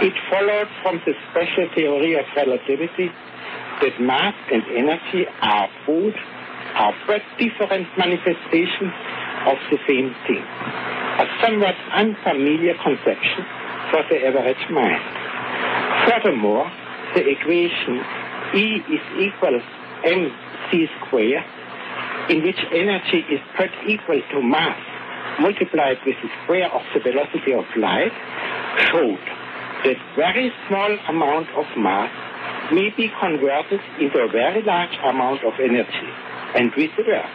It follows from the special theory of relativity that mass and energy are both are but different manifestations of the same thing. A somewhat unfamiliar conception for the average mind. Furthermore, the equation E is equal mc squared, in which energy is put equal to mass multiplied with the square of the velocity of light, showed that very small amount of mass may be converted into a very large amount of energy, and vice versa.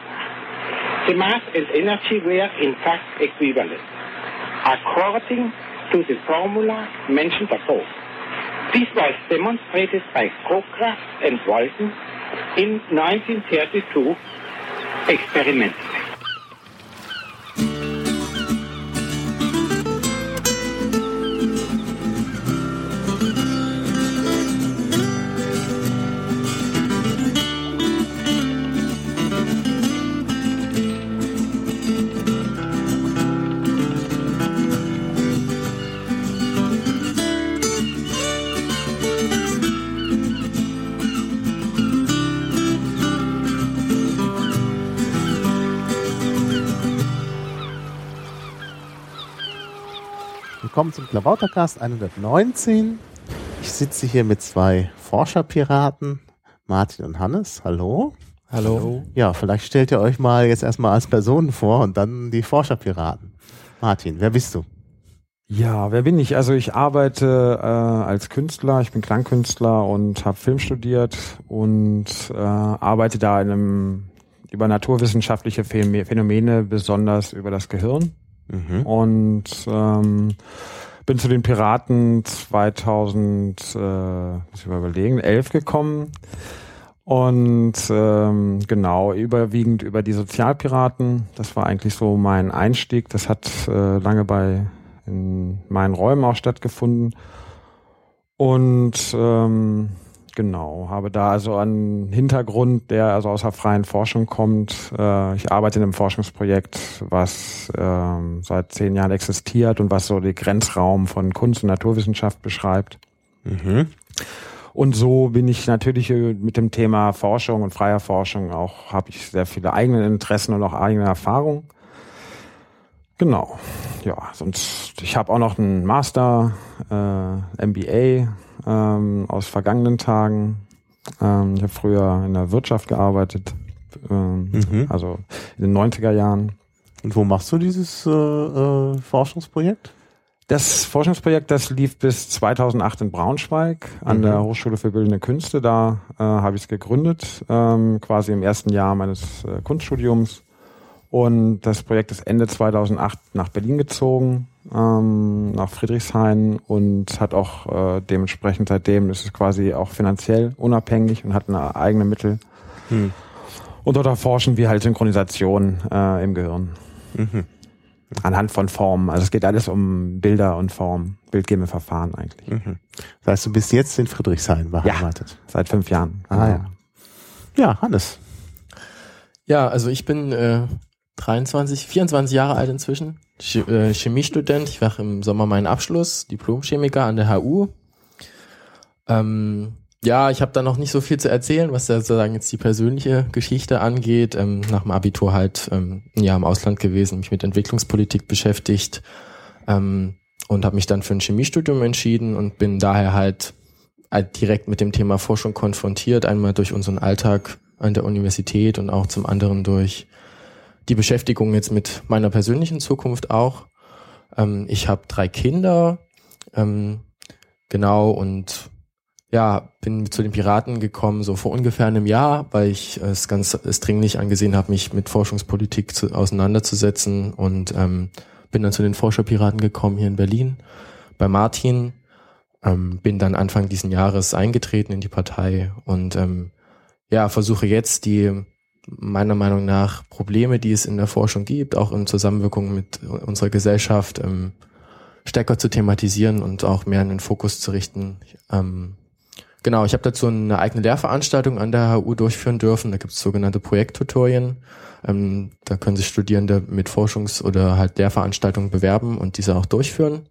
The mass and energy were in fact equivalent, according to the formula mentioned above. This was demonstrated by Kokraft and Walton in 1932 experimentally. Klabautercast 119. Ich sitze hier mit zwei Forscherpiraten, Martin und Hannes. Hallo. Hallo. Ja, vielleicht stellt ihr euch mal jetzt erstmal als Personen vor und dann die Forscherpiraten. Martin, wer bist du? Ja, wer bin ich? Also ich arbeite äh, als Künstler, ich bin Klangkünstler und habe Film studiert und äh, arbeite da in einem über naturwissenschaftliche Phänomene, besonders über das Gehirn. Mhm. Und ähm, bin zu den Piraten 2000, äh, muss ich mal überlegen, 11 gekommen. Und ähm, genau, überwiegend über die Sozialpiraten. Das war eigentlich so mein Einstieg. Das hat äh, lange bei in meinen Räumen auch stattgefunden. Und ähm, Genau, habe da also einen Hintergrund, der also aus der freien Forschung kommt. Äh, ich arbeite in einem Forschungsprojekt, was ähm, seit zehn Jahren existiert und was so den Grenzraum von Kunst und Naturwissenschaft beschreibt. Mhm. Und so bin ich natürlich mit dem Thema Forschung und freier Forschung auch, habe ich sehr viele eigene Interessen und auch eigene Erfahrungen. Genau, ja, sonst, ich habe auch noch einen Master, äh, MBA ähm, aus vergangenen Tagen. Ähm, ich habe früher in der Wirtschaft gearbeitet, ähm, mhm. also in den 90er Jahren. Und wo machst du dieses äh, äh, Forschungsprojekt? Das Forschungsprojekt, das lief bis 2008 in Braunschweig an mhm. der Hochschule für Bildende Künste. Da äh, habe ich es gegründet, ähm, quasi im ersten Jahr meines äh, Kunststudiums. Und das Projekt ist Ende 2008 nach Berlin gezogen ähm, nach Friedrichshain und hat auch äh, dementsprechend seitdem ist es quasi auch finanziell unabhängig und hat eine eigene Mittel. Hm. Und dort erforschen wir halt Synchronisation äh, im Gehirn. Mhm. Anhand von Formen. Also es geht alles um Bilder und Formen, bildgebende Verfahren eigentlich. Mhm. Das heißt, du bist jetzt in Friedrichshain beheimatet? Ja, seit fünf Jahren. Ah, ja. ja, Hannes. Ja, also ich bin äh, 23, 24 Jahre alt inzwischen. Äh, Chemiestudent. Ich mache im Sommer meinen Abschluss, Diplomchemiker an der HU. Ähm, ja, ich habe da noch nicht so viel zu erzählen, was da sozusagen jetzt die persönliche Geschichte angeht. Ähm, nach dem Abitur halt ähm, ein Jahr im Ausland gewesen, mich mit Entwicklungspolitik beschäftigt ähm, und habe mich dann für ein Chemiestudium entschieden und bin daher halt, halt direkt mit dem Thema Forschung konfrontiert. Einmal durch unseren Alltag an der Universität und auch zum anderen durch die Beschäftigung jetzt mit meiner persönlichen Zukunft auch. Ähm, ich habe drei Kinder, ähm, genau, und ja, bin zu den Piraten gekommen, so vor ungefähr einem Jahr, weil ich es ganz es dringlich angesehen habe, mich mit Forschungspolitik zu, auseinanderzusetzen und ähm, bin dann zu den Forscherpiraten gekommen hier in Berlin bei Martin. Ähm, bin dann Anfang diesen Jahres eingetreten in die Partei und ähm, ja, versuche jetzt die meiner Meinung nach Probleme, die es in der Forschung gibt, auch in Zusammenwirkung mit unserer Gesellschaft, ähm, stärker zu thematisieren und auch mehr in den Fokus zu richten. Ähm, genau, ich habe dazu eine eigene Lehrveranstaltung an der HU durchführen dürfen. Da gibt es sogenannte Projekttutorien. Ähm, da können sich Studierende mit Forschungs- oder halt Lehrveranstaltungen bewerben und diese auch durchführen.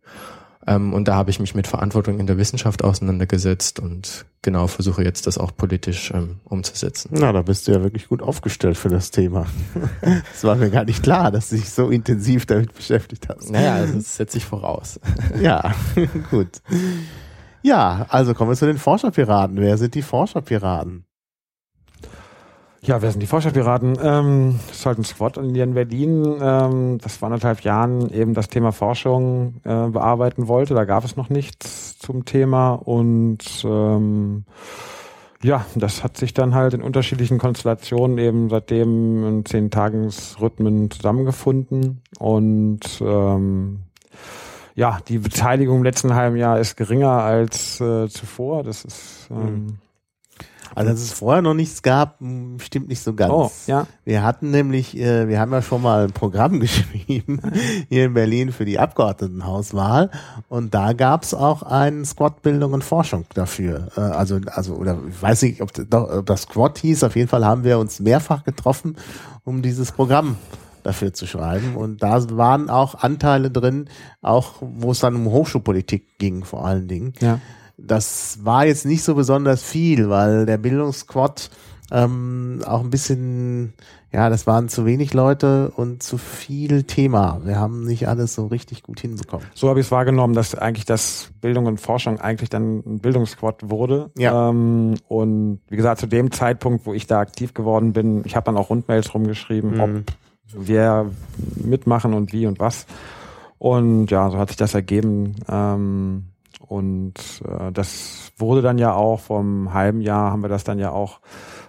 Ähm, und da habe ich mich mit Verantwortung in der Wissenschaft auseinandergesetzt und genau versuche jetzt das auch politisch ähm, umzusetzen. Na, da bist du ja wirklich gut aufgestellt für das Thema. Es war mir gar nicht klar, dass du dich so intensiv damit beschäftigt hast. Naja, also das setze ich voraus. Ja, gut. Ja, also kommen wir zu den Forscherpiraten. Wer sind die Forscherpiraten? Ja, wer sind die Forscherpiraten? Ähm, das ist halt ein Squad in Berlin, ähm, das vor anderthalb Jahren eben das Thema Forschung äh, bearbeiten wollte. Da gab es noch nichts zum Thema und ähm, ja, das hat sich dann halt in unterschiedlichen Konstellationen eben seitdem in zehn Tagesrhythmen zusammengefunden und ähm, ja, die Beteiligung im letzten halben Jahr ist geringer als äh, zuvor. Das ist ähm, Also, dass es vorher noch nichts gab, stimmt nicht so ganz. oh ja. Wir hatten nämlich, äh, wir haben ja schon mal ein Programm geschrieben hier in Berlin für die Abgeordnetenhauswahl und da gab es auch einen Squad Bildung und Forschung dafür. Äh, also, also oder ich weiß nicht, ob, ob das Squad hieß. Auf jeden Fall haben wir uns mehrfach getroffen, um dieses Programm dafür zu schreiben. Und da waren auch Anteile drin, auch wo es dann um Hochschulpolitik ging, vor allen Dingen. Ja. Das war jetzt nicht so besonders viel, weil der Bildungsquad ähm, auch ein bisschen, ja, das waren zu wenig Leute und zu viel Thema. Wir haben nicht alles so richtig gut hinbekommen. So habe ich es wahrgenommen, dass eigentlich das Bildung und Forschung eigentlich dann ein Bildungsquad wurde. Ja. Ähm, und wie gesagt, zu dem Zeitpunkt, wo ich da aktiv geworden bin, ich habe dann auch Rundmails rumgeschrieben, Mhm. ob wir mitmachen und wie und was. Und ja, so hat sich das ergeben. Ähm, und äh, das wurde dann ja auch vom halben Jahr haben wir das dann ja auch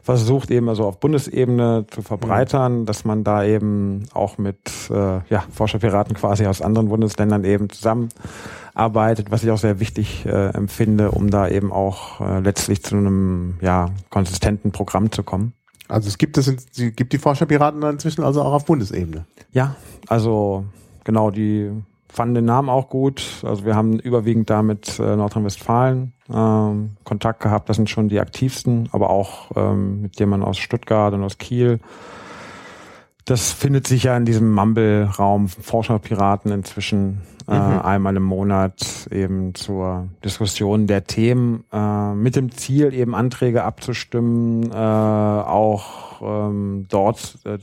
versucht eben also auf Bundesebene zu verbreitern, dass man da eben auch mit äh, ja, Forscherpiraten quasi aus anderen Bundesländern eben zusammenarbeitet, was ich auch sehr wichtig äh, empfinde, um da eben auch äh, letztlich zu einem ja konsistenten Programm zu kommen. Also es gibt es, gibt die Forscherpiraten inzwischen also auch auf Bundesebene. Ja, also genau, die fanden den Namen auch gut. Also wir haben überwiegend da mit äh, Nordrhein-Westfalen ähm, Kontakt gehabt. Das sind schon die aktivsten, aber auch ähm, mit jemandem aus Stuttgart und aus Kiel. Das findet sich ja in diesem Mumble-Raum Forscherpiraten inzwischen äh, Mhm. einmal im Monat eben zur Diskussion der Themen äh, mit dem Ziel eben Anträge abzustimmen, äh, auch ähm, dort äh,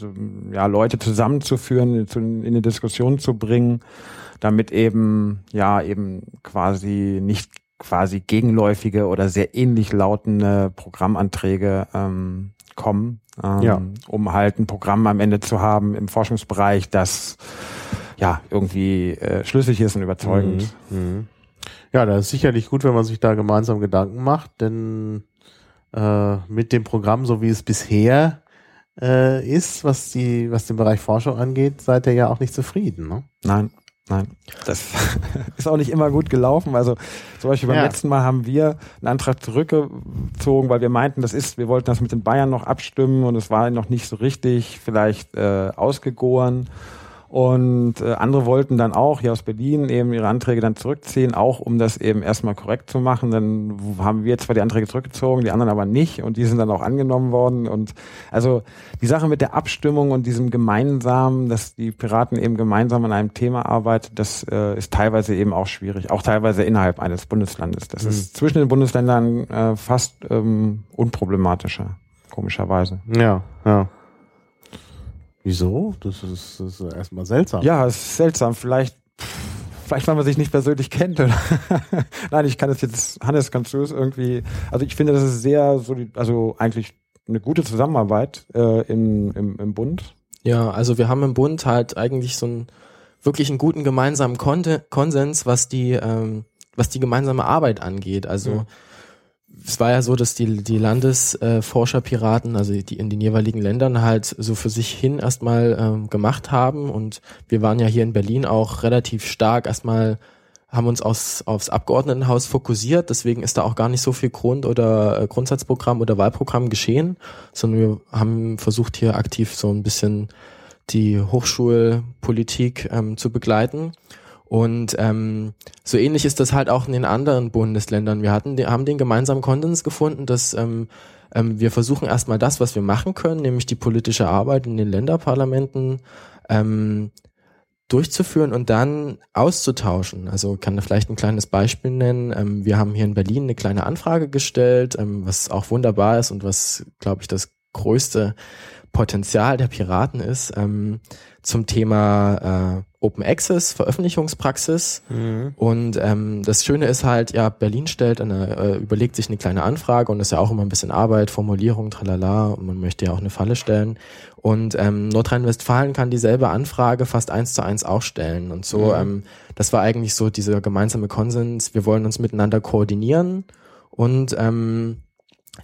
ja Leute zusammenzuführen, zu, in eine Diskussion zu bringen, damit eben ja eben quasi nicht quasi gegenläufige oder sehr ähnlich lautende Programmanträge ähm, kommen, ähm, Ja. um halt ein Programm am Ende zu haben im Forschungsbereich, das ja irgendwie äh, schlüssig ist und überzeugend. Mhm. Ja, das ist sicherlich gut, wenn man sich da gemeinsam Gedanken macht, denn äh, mit dem Programm, so wie es bisher äh, ist, was die, was den Bereich Forschung angeht, seid ihr ja auch nicht zufrieden, ne? Nein, nein. Das ist auch nicht immer gut gelaufen. Also zum Beispiel beim Ja. letzten Mal haben wir einen Antrag zurückgezogen, weil wir meinten, das ist, wir wollten das mit den Bayern noch abstimmen und es war noch nicht so richtig vielleicht äh, ausgegoren. Und äh, andere wollten dann auch hier aus Berlin eben ihre Anträge dann zurückziehen, auch um das eben erstmal korrekt zu machen. Dann haben wir zwar die Anträge zurückgezogen, die anderen aber nicht und die sind dann auch angenommen worden. Und also die Sache mit der Abstimmung und diesem gemeinsamen, dass die Piraten eben gemeinsam an einem Thema arbeiten, das äh, ist teilweise eben auch schwierig, auch teilweise innerhalb eines Bundeslandes. Das ist zwischen den Bundesländern äh, fast ähm, unproblematischer, komischerweise. Ja, ja. Wieso? Das ist, das ist erstmal seltsam. Ja, es ist seltsam. Vielleicht, vielleicht, weil man sich nicht persönlich kennt. Oder? Nein, ich kann das jetzt, Hannes, kannst du es irgendwie, also ich finde, das ist sehr, solid, also eigentlich eine gute Zusammenarbeit äh, in, im, im Bund. Ja, also wir haben im Bund halt eigentlich so einen wirklich einen guten gemeinsamen Konte- Konsens, was die, ähm, was die gemeinsame Arbeit angeht. Also Mhm. Es war ja so, dass die, die Landesforscherpiraten, also die in den jeweiligen Ländern halt so für sich hin erstmal ähm, gemacht haben und wir waren ja hier in Berlin auch relativ stark erstmal haben uns aus, aufs Abgeordnetenhaus fokussiert, deswegen ist da auch gar nicht so viel Grund- oder äh, Grundsatzprogramm oder Wahlprogramm geschehen, sondern wir haben versucht hier aktiv so ein bisschen die Hochschulpolitik ähm, zu begleiten. Und ähm, so ähnlich ist das halt auch in den anderen Bundesländern. Wir hatten, haben den gemeinsamen Konsens gefunden, dass ähm, ähm, wir versuchen erstmal das, was wir machen können, nämlich die politische Arbeit in den Länderparlamenten ähm, durchzuführen und dann auszutauschen. Also kann da vielleicht ein kleines Beispiel nennen. Ähm, wir haben hier in Berlin eine kleine Anfrage gestellt, ähm, was auch wunderbar ist und was, glaube ich, das größte Potenzial der Piraten ist, ähm, zum Thema äh, Open Access, Veröffentlichungspraxis. Mhm. Und ähm, das Schöne ist halt, ja, Berlin stellt eine, äh, überlegt sich eine kleine Anfrage und das ist ja auch immer ein bisschen Arbeit, Formulierung, tralala, und man möchte ja auch eine Falle stellen. Und ähm, Nordrhein-Westfalen kann dieselbe Anfrage fast eins zu eins auch stellen. Und so, mhm. ähm, das war eigentlich so dieser gemeinsame Konsens, wir wollen uns miteinander koordinieren und ähm,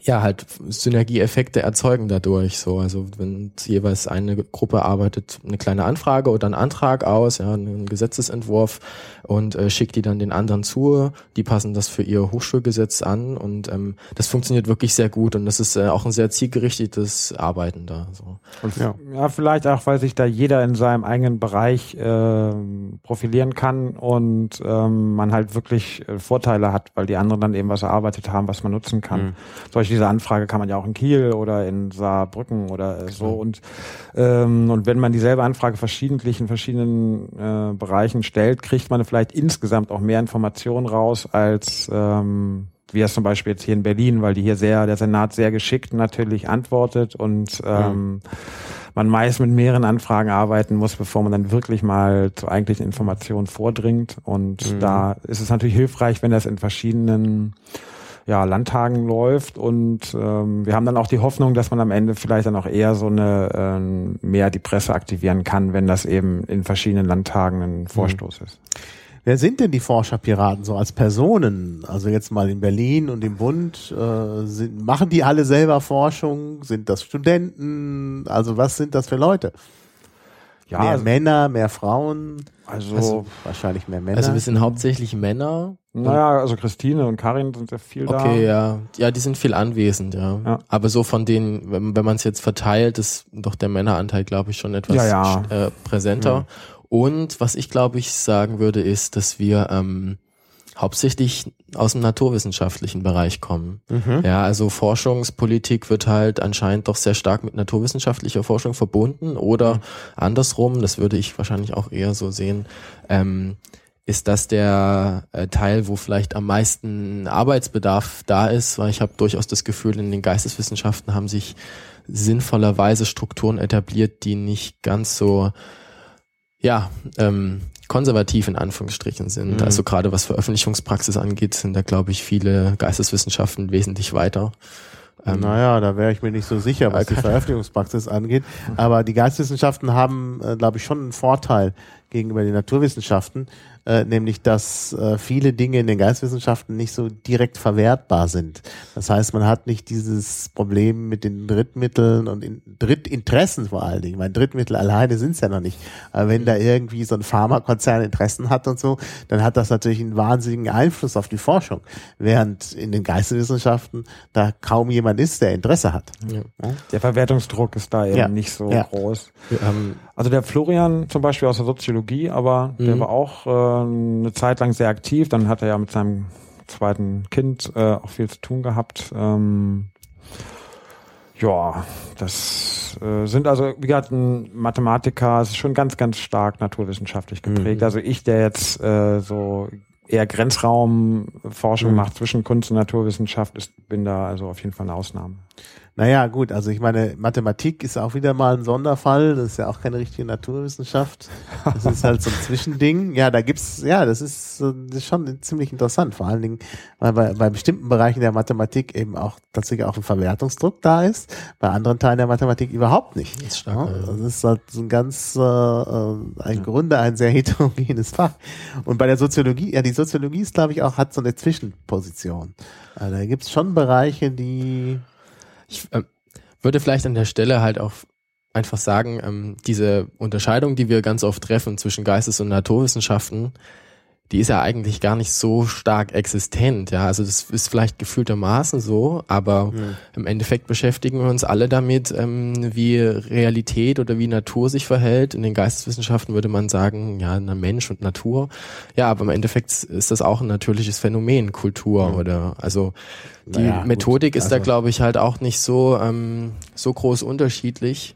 ja, halt Synergieeffekte erzeugen dadurch. So, also wenn jeweils eine Gruppe arbeitet eine kleine Anfrage oder einen Antrag aus, ja, einen Gesetzesentwurf und äh, schickt die dann den anderen zu. Die passen das für ihr Hochschulgesetz an und ähm, das funktioniert wirklich sehr gut und das ist äh, auch ein sehr zielgerichtetes Arbeiten da. So. Und ja. ja, vielleicht auch, weil sich da jeder in seinem eigenen Bereich äh, profilieren kann und ähm, man halt wirklich äh, Vorteile hat, weil die anderen dann eben was erarbeitet haben, was man nutzen kann. Mhm. Solche diese Anfrage kann man ja auch in Kiel oder in Saarbrücken oder so und ähm, und wenn man dieselbe Anfrage verschiedentlich in verschiedenen äh, Bereichen stellt, kriegt man vielleicht insgesamt auch mehr Informationen raus als ähm, wie es zum Beispiel jetzt hier in Berlin, weil die hier sehr, der Senat sehr geschickt natürlich antwortet und ähm, ja. man meist mit mehreren Anfragen arbeiten muss, bevor man dann wirklich mal zu eigentlichen Informationen vordringt. Und mhm. da ist es natürlich hilfreich, wenn das in verschiedenen ja, Landtagen läuft und ähm, wir haben dann auch die Hoffnung, dass man am Ende vielleicht dann auch eher so eine ähm, mehr die Presse aktivieren kann, wenn das eben in verschiedenen Landtagen ein mhm. Vorstoß mhm. ist. Wer sind denn die Forscherpiraten so als Personen? Also jetzt mal in Berlin und im Bund, äh, sind, machen die alle selber Forschung? Sind das Studenten? Also was sind das für Leute? Ja, mehr also, Männer, mehr Frauen? Also, also, wahrscheinlich mehr Männer. Also wir sind hauptsächlich Männer naja, also Christine und Karin sind sehr viel okay, da. Okay, ja. Ja, die sind viel anwesend, ja. ja. Aber so von denen, wenn, wenn man es jetzt verteilt, ist doch der Männeranteil, glaube ich, schon etwas ja, ja. Äh, präsenter. Ja. Und was ich, glaube ich, sagen würde, ist, dass wir ähm, hauptsächlich aus dem naturwissenschaftlichen Bereich kommen. Mhm. Ja, also Forschungspolitik wird halt anscheinend doch sehr stark mit naturwissenschaftlicher Forschung verbunden oder mhm. andersrum, das würde ich wahrscheinlich auch eher so sehen, ähm, ist das der äh, Teil, wo vielleicht am meisten Arbeitsbedarf da ist, weil ich habe durchaus das Gefühl, in den Geisteswissenschaften haben sich sinnvollerweise Strukturen etabliert, die nicht ganz so ja ähm, konservativ in Anführungsstrichen sind. Mhm. Also gerade was Veröffentlichungspraxis angeht, sind da glaube ich viele Geisteswissenschaften wesentlich weiter. Ähm, naja, da wäre ich mir nicht so sicher, was die Veröffentlichungspraxis angeht. Aber die Geisteswissenschaften haben, äh, glaube ich, schon einen Vorteil gegenüber den Naturwissenschaften, äh, nämlich dass äh, viele Dinge in den Geistwissenschaften nicht so direkt verwertbar sind. Das heißt, man hat nicht dieses Problem mit den Drittmitteln und in, Drittinteressen vor allen Dingen. Mein Drittmittel alleine sind es ja noch nicht. Aber wenn da irgendwie so ein Pharmakonzern Interessen hat und so, dann hat das natürlich einen wahnsinnigen Einfluss auf die Forschung. Während in den Geisteswissenschaften da kaum jemand ist, der Interesse hat. Ja. Der Verwertungsdruck ist da eben ja. nicht so ja. groß. also der Florian zum Beispiel aus der Soziologie, aber mhm. der war auch äh, eine Zeit lang sehr aktiv. Dann hat er ja mit seinem zweiten Kind äh, auch viel zu tun gehabt. Ähm, ja, das äh, sind also, wie gesagt, ein Mathematiker, es ist schon ganz, ganz stark naturwissenschaftlich geprägt. Mhm. Also ich, der jetzt äh, so eher Grenzraumforschung mhm. macht zwischen Kunst und Naturwissenschaft, ist, bin da also auf jeden Fall eine Ausnahme. Naja, gut, also ich meine, Mathematik ist auch wieder mal ein Sonderfall. Das ist ja auch keine richtige Naturwissenschaft. Das ist halt so ein Zwischending. Ja, da gibt's, ja, das ist, das ist schon ziemlich interessant. Vor allen Dingen, weil bei, bei bestimmten Bereichen der Mathematik eben auch tatsächlich auch ein Verwertungsdruck da ist. Bei anderen Teilen der Mathematik überhaupt nicht. Das ist, stark, ja, das ist halt so ein ganz, äh, ein ja. Grunde ein sehr heterogenes Fach. Und bei der Soziologie, ja, die Soziologie ist, glaube ich, auch, hat so eine Zwischenposition. Also da gibt's schon Bereiche, die ich äh, würde vielleicht an der Stelle halt auch einfach sagen, ähm, diese Unterscheidung, die wir ganz oft treffen zwischen Geistes- und Naturwissenschaften, die ist ja eigentlich gar nicht so stark existent. Ja, also das ist vielleicht gefühltermaßen so, aber mhm. im Endeffekt beschäftigen wir uns alle damit, ähm, wie Realität oder wie Natur sich verhält. In den Geisteswissenschaften würde man sagen, ja, Mensch und Natur. Ja, aber im Endeffekt ist das auch ein natürliches Phänomen, Kultur mhm. oder also die naja, Methodik gut, ist also da, glaube ich, halt auch nicht so, ähm, so groß unterschiedlich.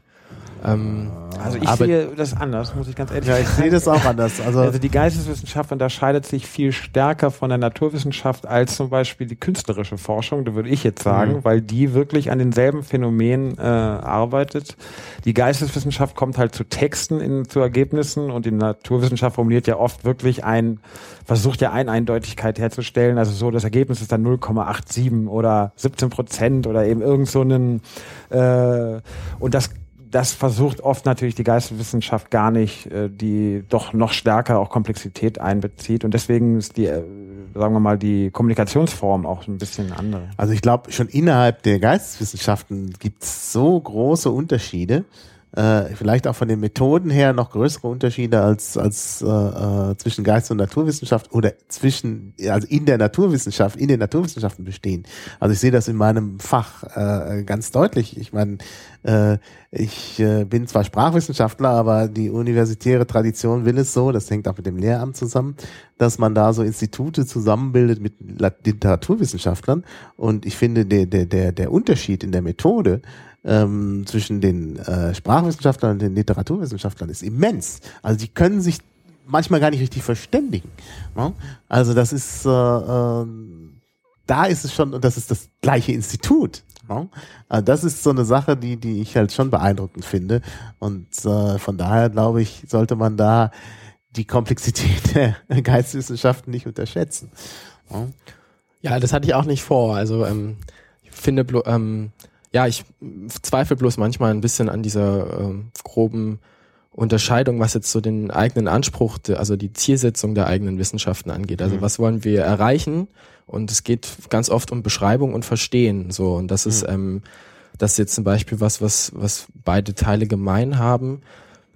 Ähm, Also ich sehe das anders, muss ich ganz ehrlich Ja, ich sehe das auch anders. Also, Also die Geisteswissenschaft unterscheidet sich viel stärker von der Naturwissenschaft als zum Beispiel die künstlerische Forschung, da würde ich jetzt sagen, Mhm. weil die wirklich an denselben Phänomenen äh, arbeitet. Die Geisteswissenschaft kommt halt zu Texten, in, zu Ergebnissen und die Naturwissenschaft formuliert ja oft wirklich ein, versucht ja eine Eindeutigkeit herzustellen, also so das Ergebnis ist dann 0,87 oder 17 Prozent oder eben irgend so einen äh, und das das versucht oft natürlich die Geisteswissenschaft gar nicht, äh, die doch noch stärker auch Komplexität einbezieht. Und deswegen ist die, äh, sagen wir mal, die Kommunikationsform auch ein bisschen andere. Also ich glaube, schon innerhalb der Geisteswissenschaften gibt es so große Unterschiede, äh, vielleicht auch von den Methoden her noch größere Unterschiede als, als äh, äh, zwischen Geist und Naturwissenschaft oder zwischen, also in der Naturwissenschaft, in den Naturwissenschaften bestehen. Also ich sehe das in meinem Fach äh, ganz deutlich. Ich meine, äh, ich äh, bin zwar Sprachwissenschaftler, aber die universitäre Tradition will es so, das hängt auch mit dem Lehramt zusammen, dass man da so Institute zusammenbildet mit Literaturwissenschaftlern. Und ich finde, der, der, der Unterschied in der Methode ähm, zwischen den äh, Sprachwissenschaftlern und den Literaturwissenschaftlern ist immens. Also die können sich manchmal gar nicht richtig verständigen. Ne? Also das ist, äh, äh, da ist es schon, und das ist das gleiche Institut. Ne? Also das ist so eine Sache, die, die ich halt schon beeindruckend finde. Und äh, von daher glaube ich, sollte man da die Komplexität der Geisteswissenschaften nicht unterschätzen. Ne? Ja, das hatte ich auch nicht vor. Also ähm, ich finde, ähm, ja, ich zweifle bloß manchmal ein bisschen an dieser ähm, groben Unterscheidung, was jetzt so den eigenen Anspruch, also die Zielsetzung der eigenen Wissenschaften angeht. Also Mhm. was wollen wir erreichen? Und es geht ganz oft um Beschreibung und Verstehen. So und das ist ähm, das ist jetzt zum Beispiel was, was was beide Teile gemein haben.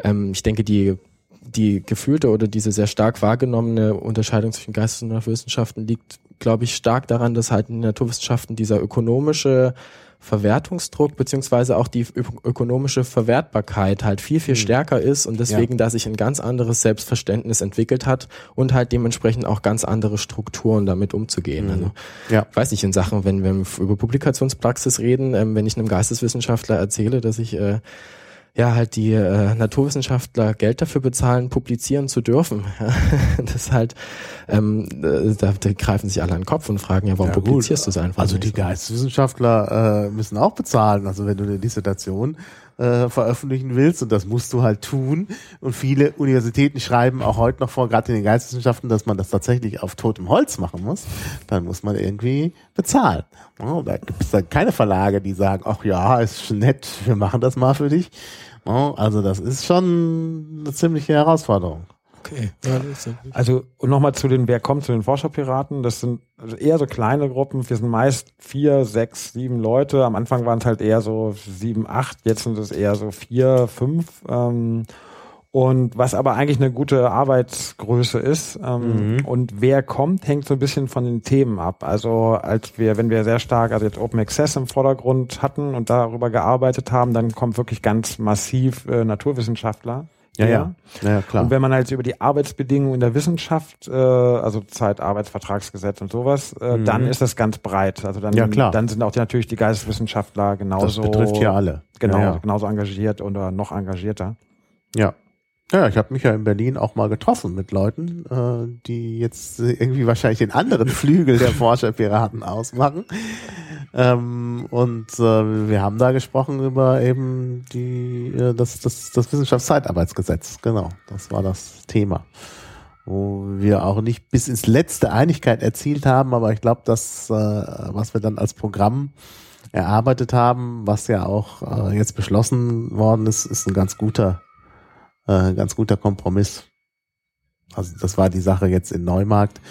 Ähm, ich denke, die die gefühlte oder diese sehr stark wahrgenommene Unterscheidung zwischen Geistes- und Naturwissenschaften liegt, glaube ich, stark daran, dass halt in den Naturwissenschaften dieser ökonomische Verwertungsdruck beziehungsweise auch die ökonomische Verwertbarkeit halt viel, viel stärker ist und deswegen da sich ein ganz anderes Selbstverständnis entwickelt hat und halt dementsprechend auch ganz andere Strukturen damit umzugehen. Also Ja. ich weiß nicht, in Sachen, wenn wir über Publikationspraxis reden, ähm, wenn ich einem Geisteswissenschaftler erzähle, dass ich äh, ja halt die äh, Naturwissenschaftler Geld dafür bezahlen, publizieren zu dürfen. das ist halt, ähm, äh, da, da greifen sich alle an den Kopf und fragen, ja, warum Ja, publizierst du es einfach Also die nicht? Geisteswissenschaftler äh, müssen auch bezahlen. Also wenn du eine Dissertation äh, veröffentlichen willst und das musst du halt tun. Und viele Universitäten schreiben auch heute noch vor, gerade in den Geisteswissenschaften, dass man das tatsächlich auf totem Holz machen muss. Dann muss man irgendwie bezahlen. Ja, da gibt es dann keine Verlage, die sagen, ach ja, ist nett, wir machen das mal für dich. Ja, also das ist schon eine ziemliche Herausforderung. Okay. Ja, Also und nochmal zu den, wer kommt zu den Forscherpiraten? Das sind also eher so kleine Gruppen. Wir sind meist vier, sechs, sieben Leute. Am Anfang waren es halt eher so sieben, acht. Jetzt sind es eher so vier, fünf. Ähm, und was aber eigentlich eine gute Arbeitsgröße ist. Ähm, Und wer kommt, hängt so ein bisschen von den Themen ab. Also als wir, wenn wir sehr stark, also jetzt Open Access im Vordergrund hatten und darüber gearbeitet haben, dann kommt wirklich ganz massiv äh, Naturwissenschaftler. her. Ja, ja klar. Und wenn man halt über die Arbeitsbedingungen in der Wissenschaft, äh, also Zeitarbeitsvertragsgesetz und sowas, äh, dann ist das ganz breit. Also dann, Mhm. Ja, klar. dann sind auch die, natürlich die Geisteswissenschaftler das genauso, betrifft hier alle. genau, Ja, ja. genauso engagiert oder noch engagierter. Ja. Ja, ich habe mich ja in Berlin auch mal getroffen mit Leuten, äh, die jetzt irgendwie wahrscheinlich den anderen Flügel der Forscherpiraten ausmachen. Ähm, und äh, wir haben da gesprochen über eben die äh, das, das, das Wissenschaftszeitarbeitsgesetz. Genau, das war das Thema. Wo wir auch nicht bis ins letzte Einigkeit erzielt haben, aber ich glaube, das, äh, was wir dann als Programm erarbeitet haben, was ja auch äh, jetzt beschlossen worden ist, ist ein ganz guter äh, ganz guter Kompromiss. Also das war die Sache jetzt in Neumarkt.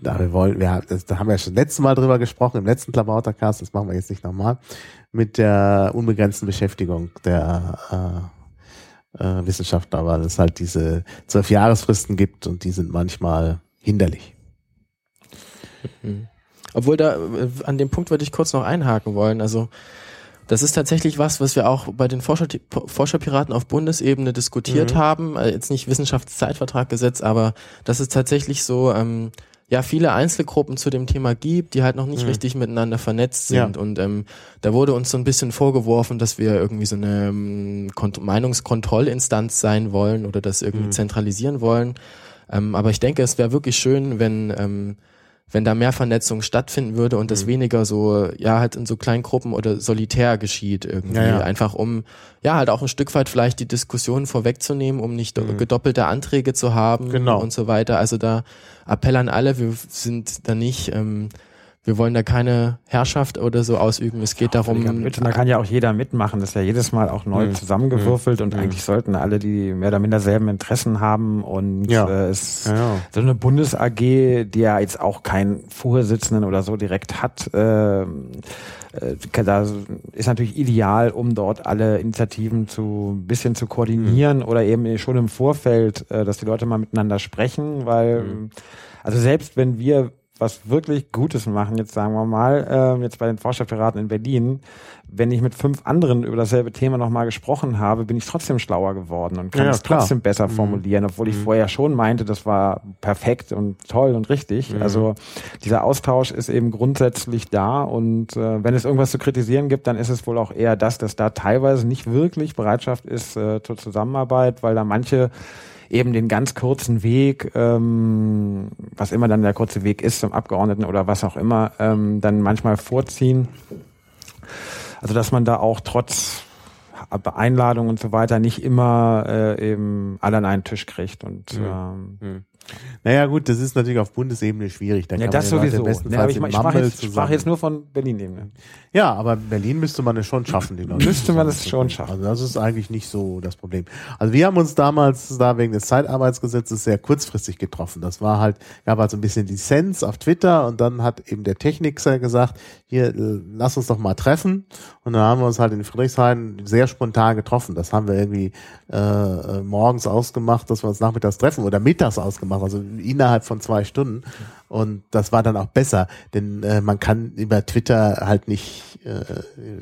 Da wir wollen, wir, das, da haben wir ja schon letztes Mal drüber gesprochen, im letzten Klabautercast, das machen wir jetzt nicht nochmal, mit der unbegrenzten Beschäftigung der äh, äh, Wissenschaftler, weil es halt diese zwölf Jahresfristen gibt und die sind manchmal hinderlich. Obwohl da, äh, an dem Punkt würde ich kurz noch einhaken wollen. Also, das ist tatsächlich was, was wir auch bei den Forscher, Forscherpiraten auf Bundesebene diskutiert haben. Äh, Jetzt nicht Wissenschaftszeitvertraggesetz, aber das ist tatsächlich so, ähm, ja viele Einzelgruppen zu dem Thema gibt, die halt noch nicht Mhm. richtig miteinander vernetzt sind. Ja. Und ähm, da wurde uns so ein bisschen vorgeworfen, dass wir irgendwie so eine ähm, Kont Meinungskontrollinstanz sein wollen oder das irgendwie Mhm. zentralisieren wollen. Ähm, aber ich denke, es wäre wirklich schön, wenn ähm, wenn da mehr Vernetzung stattfinden würde und Mhm. das weniger so, ja, halt in so kleinen Gruppen oder solitär geschieht irgendwie. Ja, ja. Einfach um, ja, halt auch ein Stück weit vielleicht die Diskussion vorwegzunehmen, um nicht do- gedoppelte Anträge zu haben Mhm. Genau. und so weiter. Also da Appell an alle, wir sind da nicht, ähm, wir wollen da keine Herrschaft oder so ausüben. Es geht darum, Und da kann ja auch jeder mitmachen. Das ist ja jedes Mal auch neu Mhm. zusammengewürfelt und eigentlich sollten alle, die mehr oder minder selben Interessen haben und Ja. äh, es Ja, ja. so eine Bundes-AG, die ja jetzt auch keinen Vorsitzenden oder so direkt hat, ähm, äh, da ist natürlich ideal, um dort alle Initiativen zu ein bisschen zu koordinieren Mhm. oder eben schon im Vorfeld, äh, dass die Leute mal miteinander sprechen, weil Mhm. also selbst wenn wir was wirklich Gutes machen, jetzt sagen wir mal, ähm, jetzt bei den Vorstadtpiraten in Berlin, wenn ich mit fünf anderen über dasselbe Thema nochmal gesprochen habe, bin ich trotzdem schlauer geworden und kann Ja, es klar. trotzdem besser formulieren, obwohl ich vorher schon meinte, das war perfekt und toll und richtig. Also dieser Austausch ist eben grundsätzlich da und äh, wenn es irgendwas zu kritisieren gibt, dann ist es wohl auch eher das, dass da teilweise nicht wirklich Bereitschaft ist äh, zur Zusammenarbeit, weil da manche eben den ganz kurzen Weg, ähm, was immer dann der kurze Weg ist zum Abgeordneten oder was auch immer, ähm, dann manchmal vorziehen. Also dass man da auch trotz Einladung und so weiter nicht immer äh, eben alle an einen Tisch kriegt und ähm, Naja, gut, das ist natürlich auf Bundesebene schwierig. Da ja, kann das sowieso. Ja, aber ich, ich, sprach jetzt, sprach jetzt nur von Berlin-Ebene. Ja, aber in Berlin müsste man es schon schaffen, die Leute. Müsste man es schon schaffen. Also das ist eigentlich nicht so das Problem. Also wir haben uns damals da wegen des Zeitarbeitsgesetzes sehr kurzfristig getroffen. Das war halt, gab halt so ein bisschen Dissens auf Twitter und dann hat eben der Techniker gesagt, hier, äh, lass uns doch mal treffen. Und dann haben wir uns halt in Friedrichshain sehr spontan getroffen. Das haben wir irgendwie äh, äh, morgens ausgemacht, dass wir uns nachmittags treffen oder mittags ausgemacht, also innerhalb von zwei Stunden. Und das war dann auch besser, denn äh, man kann über Twitter halt nicht äh,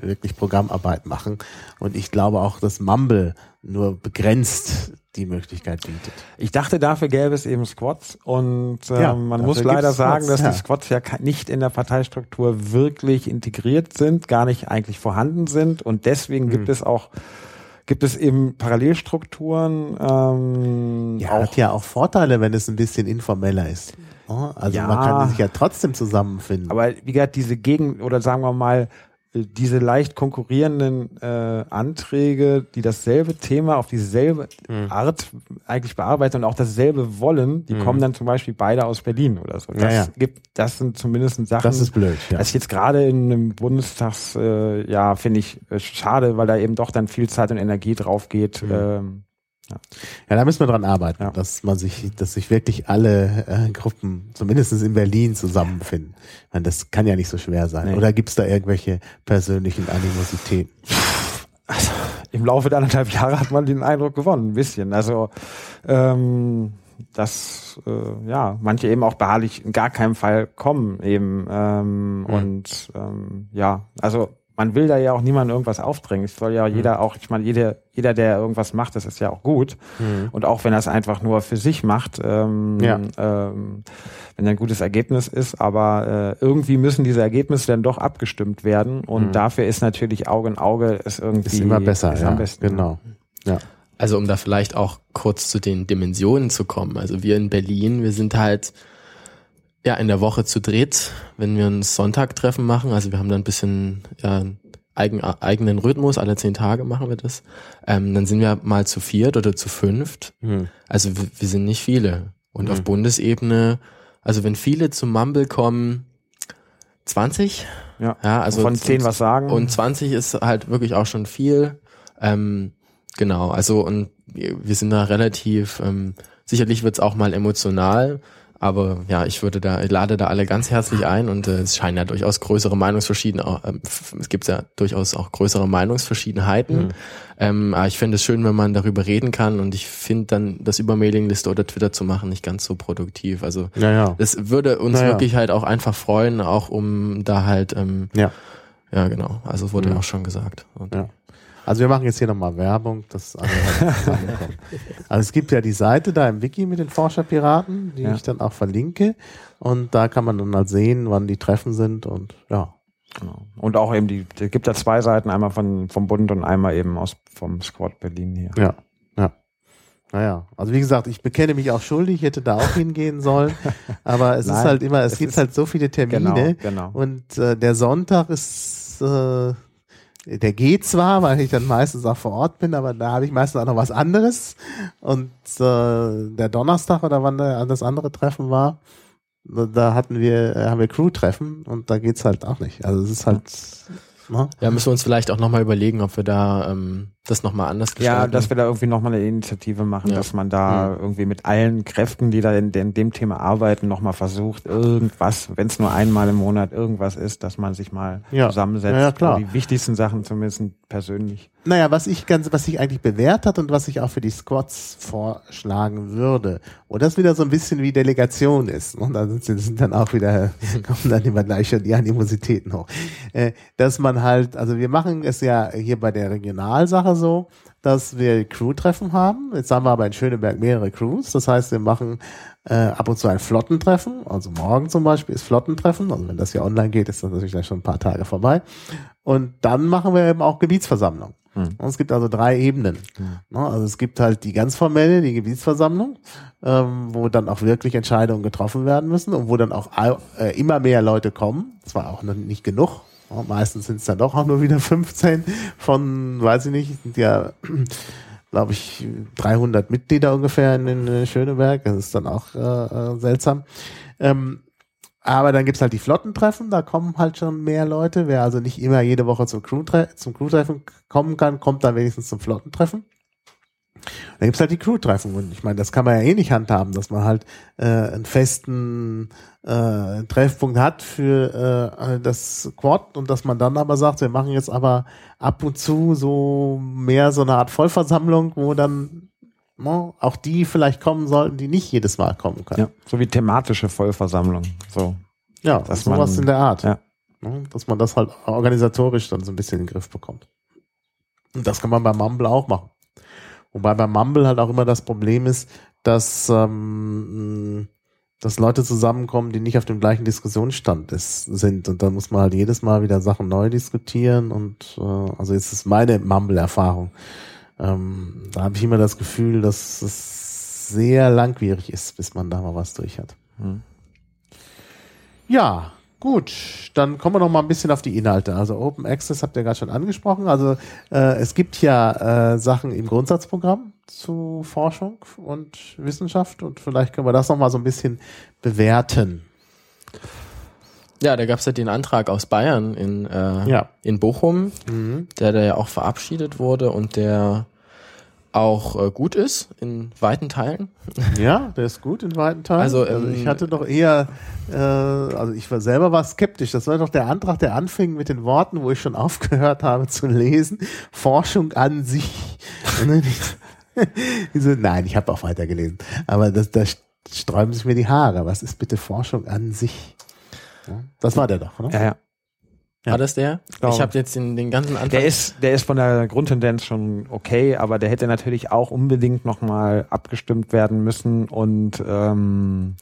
wirklich Programmarbeit machen. Und ich glaube auch, dass Mumble nur begrenzt die Möglichkeit bietet. Ich dachte, dafür gäbe es eben Squads und ähm, Ja, man muss leider sagen, Squads, dass ja. die Squads ja nicht in der Parteistruktur wirklich integriert sind, gar nicht eigentlich vorhanden sind und deswegen Hm. gibt es auch gibt es eben Parallelstrukturen. Ähm, Ja, auch hat ja auch Vorteile, wenn es ein bisschen informeller ist. Oh, Also Ja. man kann sich ja trotzdem zusammenfinden. Aber wie gesagt, diese Gegen- oder sagen wir mal, diese leicht konkurrierenden äh, Anträge, die dasselbe Thema auf dieselbe Hm. Art eigentlich bearbeiten und auch dasselbe wollen, die kommen dann zum Beispiel beide aus Berlin oder so. Das Ja, ja. gibt, das sind zumindest Sachen. das ist blöd. Ja. Das ist jetzt gerade in einem Bundestags, äh, ja, finde ich äh, schade, weil da eben doch dann viel Zeit und Energie drauf geht. Mhm. Ähm, Ja, da müssen wir dran arbeiten, Ja. dass man sich, dass sich wirklich alle äh, Gruppen, zumindest in Berlin, zusammenfinden. Meine, das kann ja nicht so schwer sein. Nee. Oder gibt's da irgendwelche persönlichen Animositäten? Im Laufe der anderthalb Jahre hat man den Eindruck gewonnen, ein bisschen. Also ähm, dass äh, ja manche eben auch beharrlich in gar keinem Fall kommen eben ähm, und ähm, ja also man will da ja auch niemandem irgendwas aufdrängen. Es soll ja jeder auch, ich meine, jeder, jeder, der irgendwas macht, das ist ja auch gut. Und auch wenn er es einfach nur für sich macht, ähm, Ja. ähm, wenn er ein gutes Ergebnis ist, aber äh, irgendwie müssen diese Ergebnisse dann doch abgestimmt werden. Und dafür ist natürlich Auge in Auge ist irgendwie Ist immer besser, ist ja. am besten. Genau. Ja. Also um da vielleicht auch kurz zu den Dimensionen zu kommen. Also wir in Berlin, wir sind halt ja in der Woche zu dritt, wenn wir ein Sonntagtreffen machen. Also wir haben da ein bisschen ja, eigen, eigenen Rhythmus, alle zehn Tage machen wir das. Ähm, dann sind wir mal zu viert oder zu fünft. Hm. Also wir, wir sind nicht viele. Und auf Bundesebene, also wenn viele zum Mumble kommen, 20. Ja. Ja, also von zehn was sagen. und 20 ist halt wirklich auch schon viel. Ähm, genau, also und wir wir sind da relativ, ähm, sicherlich wird's auch mal emotional, aber ja, ich würde da, ich lade da alle ganz herzlich ein und äh, es scheinen ja durchaus größere Meinungsverschiedenheiten, f- es gibt ja durchaus auch größere Meinungsverschiedenheiten. Ähm, aber ich finde es schön, wenn man darüber reden kann und ich finde dann das über Mailingliste oder Twitter zu machen nicht ganz so produktiv. Also Ja, ja. das würde uns Naja. wirklich halt auch einfach freuen, auch um da halt ähm, Ja. ja, genau. Also wurde ja auch schon gesagt. Und Ja. Also wir machen jetzt hier nochmal Werbung, dass alle. Also es gibt ja die Seite da im Wiki mit den Forscherpiraten, die Ja. ich dann auch verlinke. Und da kann man dann halt sehen, wann die Treffen sind und ja. Genau. Und auch eben die, es gibt da zwei Seiten, einmal von, vom Bund und einmal eben aus, vom Squad Berlin hier. Ja, ja. Naja, also wie gesagt, ich bekenne mich auch schuldig, ich hätte da auch hingehen sollen. Aber es ist Nein, halt immer, es, es gibt ist- halt so viele Termine. Genau, genau. Und äh, der Sonntag ist, äh, der geht zwar, weil ich dann meistens auch vor Ort bin, aber da habe ich meistens auch noch was anderes. Und äh, der Donnerstag oder wann das andere Treffen war, da- da hatten wir, äh, haben wir Crew-Treffen und da geht's halt auch nicht. Also es ist halt, ne? Ja, müssen wir uns vielleicht auch nochmal überlegen, ob wir da ähm, das nochmal anders Ja, gestalten. dass wir da irgendwie nochmal eine Initiative machen, Ja. dass man da irgendwie mit allen Kräften, die da in, in dem Thema arbeiten, nochmal versucht, irgendwas, wenn es nur einmal im Monat irgendwas ist, dass man sich mal Ja. zusammensetzt. Ja, ja, klar. Die wichtigsten Sachen zumindest persönlich. Naja, was ich ganz, was sich eigentlich bewährt hat und was ich auch für die Squads vorschlagen würde, wo das wieder so ein bisschen wie Delegation ist, und da sind, sind dann auch wieder, kommen dann immer gleich schon die Animositäten hoch, äh, dass man halt, also wir machen es ja hier bei der Regionalsache so, dass wir Crew-Treffen haben. Jetzt haben wir aber in Schöneberg mehrere Crews. Das heißt, wir machen äh, ab und zu ein Flottentreffen. Also morgen zum Beispiel ist Flottentreffen. Also wenn das hier online geht, ist das natürlich gleich schon ein paar Tage vorbei. Und dann machen wir eben auch Gebietsversammlung. Und es gibt also drei Ebenen. Ne, Also es gibt halt die ganz formelle, die Gebietsversammlung, ähm, wo dann auch wirklich Entscheidungen getroffen werden müssen und wo dann auch äh, immer mehr Leute kommen. Zwar auch noch nicht genug. Ja, meistens sind es dann doch auch nur wieder 15 von, weiß ich nicht, sind ja, glaube ich, 300 Mitglieder ungefähr in, in Schöneberg. Das ist dann auch äh, äh, seltsam. Ähm, aber dann gibt's halt die Flottentreffen, da kommen halt schon mehr Leute. Wer also nicht immer jede Woche zum Crew-Tre- zum Crew-Treffen kommen kann, kommt dann wenigstens zum Flottentreffen. Dann gibt's halt die Crew-Treffen und ich meine, das kann man ja eh nicht handhaben, dass man halt äh, einen festen äh, Treffpunkt hat für äh, das Quad und dass man dann aber sagt, wir machen jetzt aber ab und zu so mehr so eine Art Vollversammlung, wo dann ne, auch die vielleicht kommen sollten, die nicht jedes Mal kommen können. Ja. So wie thematische Vollversammlung. So. Ja, Dass sowas man- in der Art. Ja. Ne, Dass man das halt organisatorisch dann so ein bisschen in den Griff bekommt. Und das kann man bei Mumble auch machen. Wobei bei Mumble halt auch immer das Problem ist, dass, ähm, dass Leute zusammenkommen, die nicht auf dem gleichen Diskussionsstand ist, sind. Und dann muss man halt jedes Mal wieder Sachen neu diskutieren. Und äh, also jetzt ist meine Mumble-Erfahrung. Ähm, da habe ich immer das Gefühl, dass es sehr langwierig ist, bis man da mal was durch hat. Hm. Ja, gut. Dann kommen wir noch mal ein bisschen auf die Inhalte. Also Open Access habt ihr gerade schon angesprochen. Also äh, es gibt ja äh, Sachen im Grundsatzprogramm zu Forschung und Wissenschaft und vielleicht können wir das noch mal so ein bisschen bewerten. ja, da gab's ja den Antrag aus Bayern in, äh, Ja. in Bochum, Mhm. der da ja auch verabschiedet wurde und der auch äh, gut ist in weiten Teilen. Ja, der ist gut in weiten Teilen. Also, ähm, ich hatte doch eher, äh, also ich war selber war skeptisch. Das war doch der Antrag, der anfing mit den Worten, wo ich schon aufgehört habe zu lesen. Forschung an sich. Ich- so, nein, ich habe auch weitergelesen. Aber das, da sträuben sich mir die Haare. Was ist bitte Forschung an sich? Das war der doch, ne? Ja, ja. Ja. War das der? glaube. Ich habe jetzt den, den ganzen Antrag. Der ist, der ist von der Grundtendenz schon okay, aber der hätte natürlich auch unbedingt nochmal abgestimmt werden müssen. Und ähm,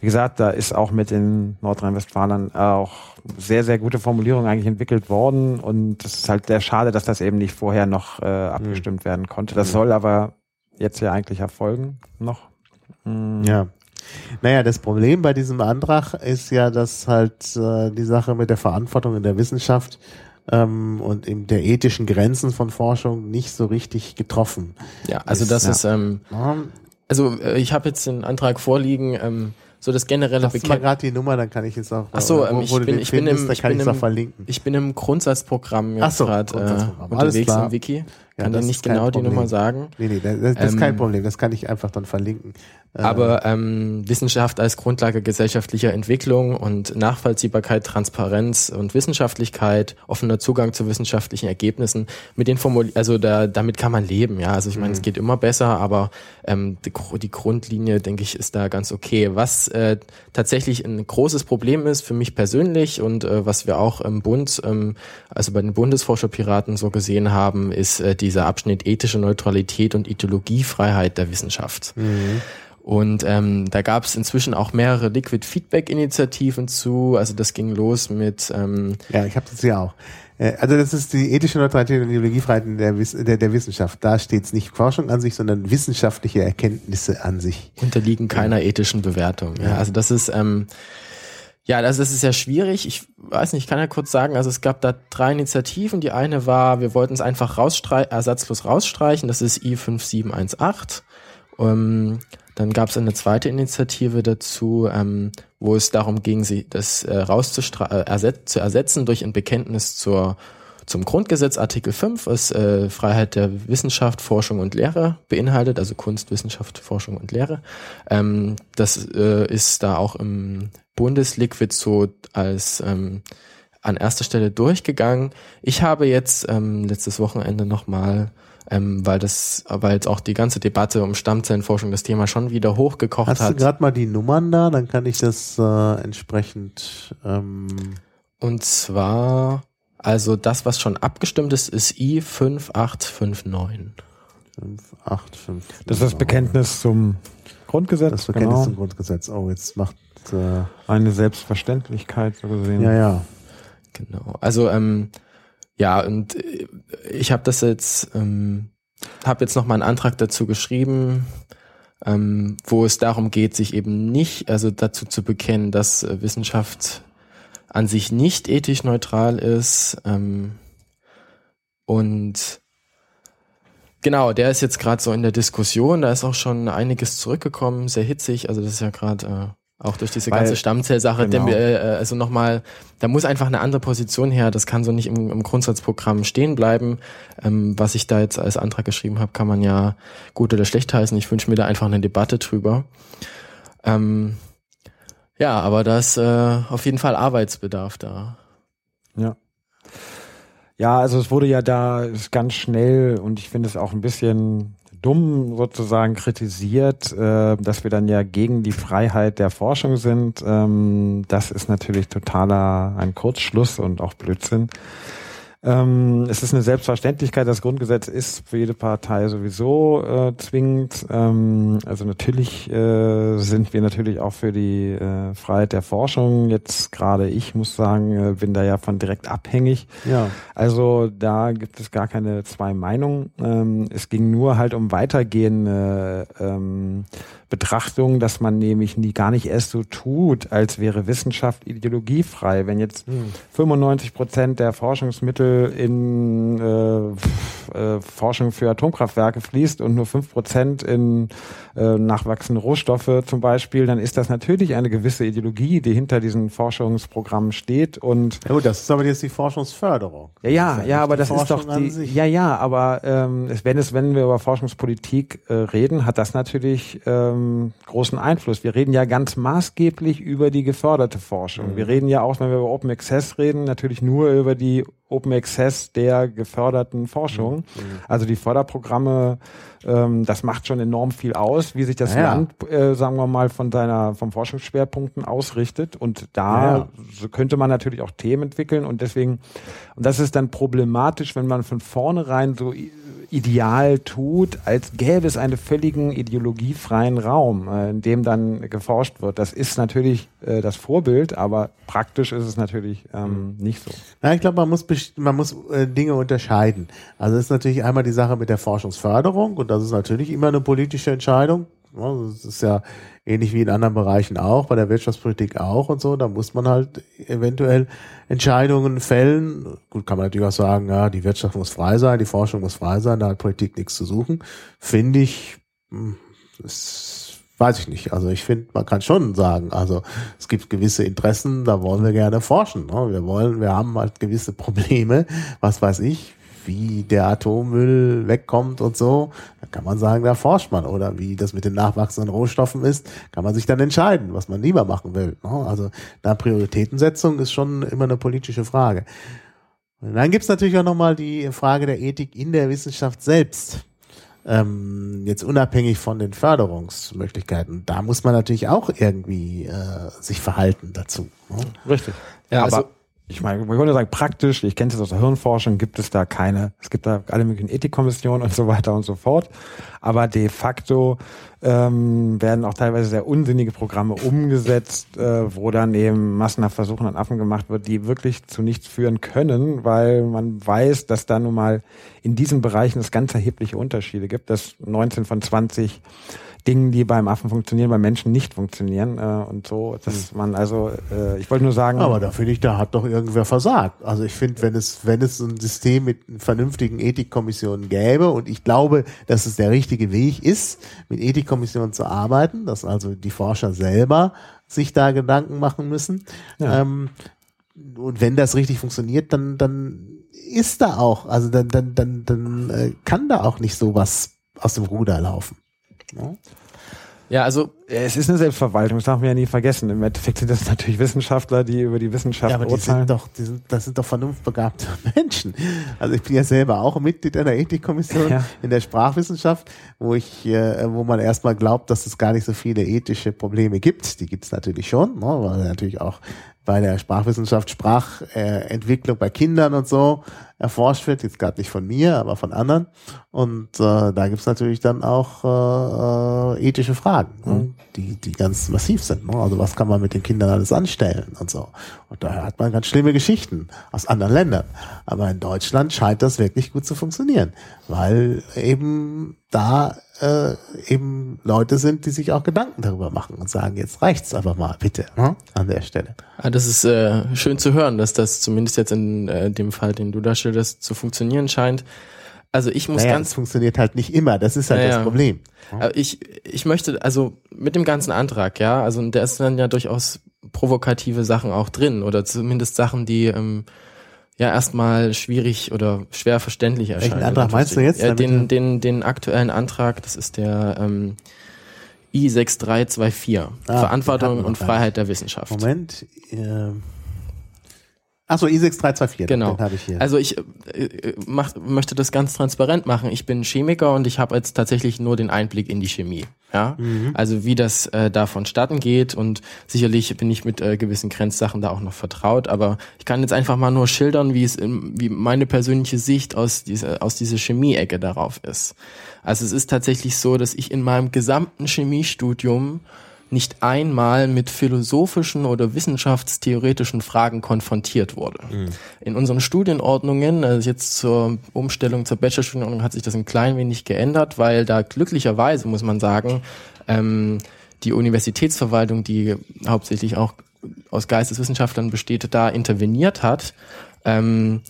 wie gesagt, da ist auch mit in Nordrhein-Westfalen auch sehr, sehr gute Formulierung eigentlich entwickelt worden. Und es ist halt sehr schade, dass das eben nicht vorher noch äh, abgestimmt werden konnte. Das soll aber jetzt ja eigentlich erfolgen noch. Mm, Ja. Naja, das Problem bei diesem Antrag ist ja, dass halt äh, die Sache mit der Verantwortung in der Wissenschaft ähm, und in der ethischen Grenzen von Forschung nicht so richtig getroffen. ja, also das Ja. ist, ähm, also äh, ich habe jetzt den Antrag vorliegen, ähm, so das generelle du mal Bekenntnis. gerade die Nummer, dann kann ich jetzt auch. Ach so, ähm, ich bin- ich bin im- ich kann bin im- verlinken. Ich bin im Grundsatzprogramm jetzt so, gerade äh, unterwegs klar. im Wiki. Kann das dir nicht genau die Problem. Nummer sagen. Nee, nee, das, das ist kein Ähm, Problem. Das kann ich einfach dann verlinken. Äh, Aber ähm, Wissenschaft als Grundlage gesellschaftlicher Entwicklung und Nachvollziehbarkeit, Transparenz und Wissenschaftlichkeit, offener Zugang zu wissenschaftlichen Ergebnissen, mit den Formul also da, damit kann man leben, ja. Also ich meine, es geht immer besser, aber ähm, die, die Grundlinie, denke ich, ist da ganz okay. Was äh, tatsächlich ein großes Problem ist für mich persönlich und äh, was wir auch im Bund, ähm, also bei den Bundesforscherpiraten so gesehen haben, ist äh, dieser Abschnitt ethische Neutralität und Ideologiefreiheit der Wissenschaft. Und ähm, da gab es inzwischen auch mehrere Liquid Feedback Initiativen zu. Also das ging los mit ähm, Ja, ich habe das ja auch. Äh, Also das ist die ethische Neutralität und Ideologiefreiheit der, Wiss der, der Wissenschaft. Da steht es nicht Forschung an sich, sondern wissenschaftliche Erkenntnisse an sich. unterliegen keiner ethischen Bewertung. Ja, also das ist ähm, ja, das ist sehr schwierig. Ich weiß nicht, ich kann ja kurz sagen, also es gab da drei Initiativen. Die eine war, wir wollten es einfach rausstreichen, ersatzlos rausstreichen. Das ist I5718. Ähm, dann gab es eine zweite Initiative dazu, ähm, wo es darum ging, sie das äh, rauszustra- äh, erset zu ersetzen durch ein Bekenntnis zur zum Grundgesetz Artikel 5, was äh, Freiheit der Wissenschaft, Forschung und Lehre beinhaltet, also Kunst, Wissenschaft, Forschung und Lehre. Ähm, das äh, ist da auch im Bundesliquid so als ähm, an erster Stelle durchgegangen. Ich habe jetzt ähm, letztes Wochenende nochmal, ähm, weil das, weil jetzt auch die ganze Debatte um Stammzellenforschung das Thema schon wieder hochgekocht Hast du hat. gerade mal die Nummern da? Dann kann ich das äh, entsprechend. Ähm, Und zwar, also das, was schon abgestimmt ist, ist I5859. 5, 8, 5. Das ist das Bekenntnis zum Grundgesetz, Das Bekenntnis genau. zum Grundgesetz. Oh, jetzt macht. Äh, Eine Selbstverständlichkeit so gesehen. ja, ja. Genau. Also ähm, ja, und ich habe das jetzt, ähm, habe jetzt noch mal einen Antrag dazu geschrieben, ähm, wo es darum geht, sich eben nicht, also dazu zu bekennen, dass äh, Wissenschaft an sich nicht ethisch neutral ist. Ähm, und genau, der ist jetzt gerade so in der Diskussion. Da ist auch schon einiges zurückgekommen, sehr hitzig. Also das ist ja gerade äh, auch durch diese Weil- ganze Stammzellsache, genau. dem, äh, also nochmal, da muss einfach eine andere Position her. Das kann so nicht im, im Grundsatzprogramm stehen bleiben. Ähm, was ich da jetzt als Antrag geschrieben habe, kann man ja gut oder schlecht heißen. Ich wünsche mir da einfach eine Debatte drüber. Ähm, ja, aber da ist äh, auf jeden Fall Arbeitsbedarf da. Ja. Ja, also es wurde ja da ist ganz schnell und ich finde es auch ein bisschen dumm sozusagen kritisiert, äh, dass wir dann ja gegen die Freiheit der Forschung sind. Ähm, das ist natürlich totaler ein Kurzschluss und auch Blödsinn. Ähm, es ist eine Selbstverständlichkeit, das Grundgesetz ist für jede Partei sowieso äh, zwingend. Ähm, also natürlich äh, sind wir natürlich auch für die äh, Freiheit der Forschung. Jetzt gerade ich muss sagen, äh, bin da ja von direkt abhängig. Ja. Also da gibt es gar keine zwei Meinungen. Ähm, es ging nur halt um weitergehende ähm, Betrachtung, dass man nämlich nie gar nicht erst so tut, als wäre Wissenschaft ideologiefrei. Wenn jetzt 95 Prozent der Forschungsmittel in äh, äh, Forschung für Atomkraftwerke fließt und nur 5 Prozent in äh, nachwachsende Rohstoffe zum Beispiel, dann ist das natürlich eine gewisse Ideologie, die hinter diesen Forschungsprogrammen steht und Ja gut, das ist aber jetzt die Forschungsförderung. ja, ja, ja, aber das ist doch die, ja, ja, aber ähm, wenn es, wenn wir über Forschungspolitik äh, reden, hat das natürlich ähm, großen Einfluss. Wir reden ja ganz maßgeblich über die geförderte Forschung. Mhm. Wir reden ja auch, wenn wir über Open Access reden, natürlich nur über die Open Access der geförderten Forschung. Mhm. Also die Förderprogramme, ähm, das macht schon enorm viel aus, wie sich das Ja. Land, äh, sagen wir mal, von seiner, vom Forschungsschwerpunkten ausrichtet. Und da Ja, könnte man natürlich auch Themen entwickeln und deswegen, und das ist dann problematisch, wenn man von vornherein so ideal tut, als gäbe es einen völligen ideologiefreien Raum, äh, in dem dann geforscht wird. Das ist natürlich äh, das Vorbild, aber praktisch ist es natürlich ähm, nicht so. Ja, ich glaube, man muss man muss äh, Dinge unterscheiden. Also es ist natürlich einmal die Sache mit der Forschungsförderung und das ist natürlich immer eine politische Entscheidung. Ja, Das ist ja ähnlich wie in anderen Bereichen auch, bei der Wirtschaftspolitik auch und so. Da muss man halt eventuell Entscheidungen fällen. Gut, kann man natürlich auch sagen, ja, die Wirtschaft muss frei sein, die Forschung muss frei sein, da hat Politik nichts zu suchen. Finde ich, hm, das weiß ich nicht. Also ich finde, man kann schon sagen, also es gibt gewisse Interessen, da wollen wir gerne forschen. Ne? Wir wollen, wir haben halt gewisse Probleme, was weiß ich, wie der Atommüll wegkommt und so, dann kann man sagen, da forscht man. Oder wie das mit den nachwachsenden Rohstoffen ist, kann man sich dann entscheiden, was man lieber machen will. Ne? Also da Prioritätensetzung ist schon immer eine politische Frage. Und dann gibt's natürlich auch nochmal die Frage der Ethik in der Wissenschaft selbst. Ähm, jetzt unabhängig von den Förderungsmöglichkeiten. Da muss man natürlich auch irgendwie äh, sich verhalten dazu. Ne? Richtig. Ja, aber also ich meine, man könnte sagen, praktisch, ich kenne es aus der Hirnforschung, gibt es da keine, es gibt da alle möglichen Ethikkommissionen und so weiter und so fort. Aber de facto ähm, werden auch teilweise sehr unsinnige Programme umgesetzt, äh, wo dann eben massenhaft Versuche an Affen gemacht wird, die wirklich zu nichts führen können, weil man weiß, dass da nun mal in diesen Bereichen es ganz erhebliche Unterschiede gibt, dass 19 von 20 Dingen, die beim Affen funktionieren, beim Menschen nicht funktionieren äh, und so, dass hm. man also, äh, ich wollte nur sagen. Aber da finde ich, da hat doch irgendwer versagt. Also ich finde, wenn es, wenn es ein System mit vernünftigen Ethikkommissionen gäbe und ich glaube, dass es der richtige Weg ist, mit Ethikkommissionen zu arbeiten, dass also die Forscher selber sich da Gedanken machen müssen. Ja. Ähm, und wenn das richtig funktioniert, dann, dann ist da auch, also dann, dann, dann, dann äh, kann da auch nicht so was aus dem Ruder laufen. Ne? Ja, also es ist eine Selbstverwaltung, das darf man ja nie vergessen. Im Endeffekt sind das natürlich Wissenschaftler, die über die Wissenschaft ja, aber urteilen. Die sind doch, die sind, das sind doch vernunftbegabte Menschen. Also ich bin ja selber auch Mitglied einer Ethikkommission ja. in der Sprachwissenschaft, wo ich, äh, wo man erstmal glaubt, dass es gar nicht so viele ethische Probleme gibt. Die gibt es natürlich schon, ne, weil natürlich auch bei der Sprachwissenschaft Sprachentwicklung bei Kindern und so erforscht wird, jetzt gerade nicht von mir, aber von anderen. Und äh, da gibt's natürlich dann auch äh, äh ethische Fragen, ne? mhm. die, die ganz massiv sind. Ne? Also was kann man mit den Kindern alles anstellen und so. Und daher hat man ganz schlimme Geschichten aus anderen Ländern. Aber in Deutschland scheint das wirklich gut zu funktionieren, weil eben da äh, eben Leute sind, die sich auch Gedanken darüber machen und sagen, jetzt reicht's aber mal, bitte, ne? an der Stelle. Ah, das ist äh, schön zu hören, dass das zumindest jetzt in äh, dem Fall, den du darstellst, zu funktionieren scheint. Also ich muss naja, ganz. Es funktioniert halt nicht immer, das ist halt naja, das Problem. Ich, ich möchte, also mit dem ganzen Antrag, ja, also da ist dann ja durchaus provokative Sachen auch drin oder zumindest Sachen, die ähm, ja erstmal schwierig oder schwer verständlich erscheinen. Welchen Antrag meinst du jetzt? Ja, den, den, den aktuellen Antrag, das ist der ähm, I6324, ah, Verantwortung und Freiheit der Wissenschaft. Moment, äh, Achso, I6324, genau. den habe ich hier. Also ich äh, mach, möchte das ganz transparent machen. Ich bin Chemiker und ich habe jetzt tatsächlich nur den Einblick in die Chemie. Ja, mhm. also wie das äh, da vonstatten geht und sicherlich bin ich mit äh, gewissen Grenzsachen da auch noch vertraut, aber ich kann jetzt einfach mal nur schildern, wie es, wie meine persönliche Sicht aus dieser aus dieser Chemie-Ecke darauf ist. Also es ist tatsächlich so, dass ich in meinem gesamten Chemiestudium nicht einmal mit philosophischen oder wissenschaftstheoretischen Fragen konfrontiert wurde. Mhm. In unseren Studienordnungen, also jetzt zur Umstellung zur Bachelorstudienordnung hat sich das ein klein wenig geändert, weil da glücklicherweise, muss man sagen, ähm, die Universitätsverwaltung, die hauptsächlich auch aus Geisteswissenschaftlern besteht, da interveniert hat. Ähm,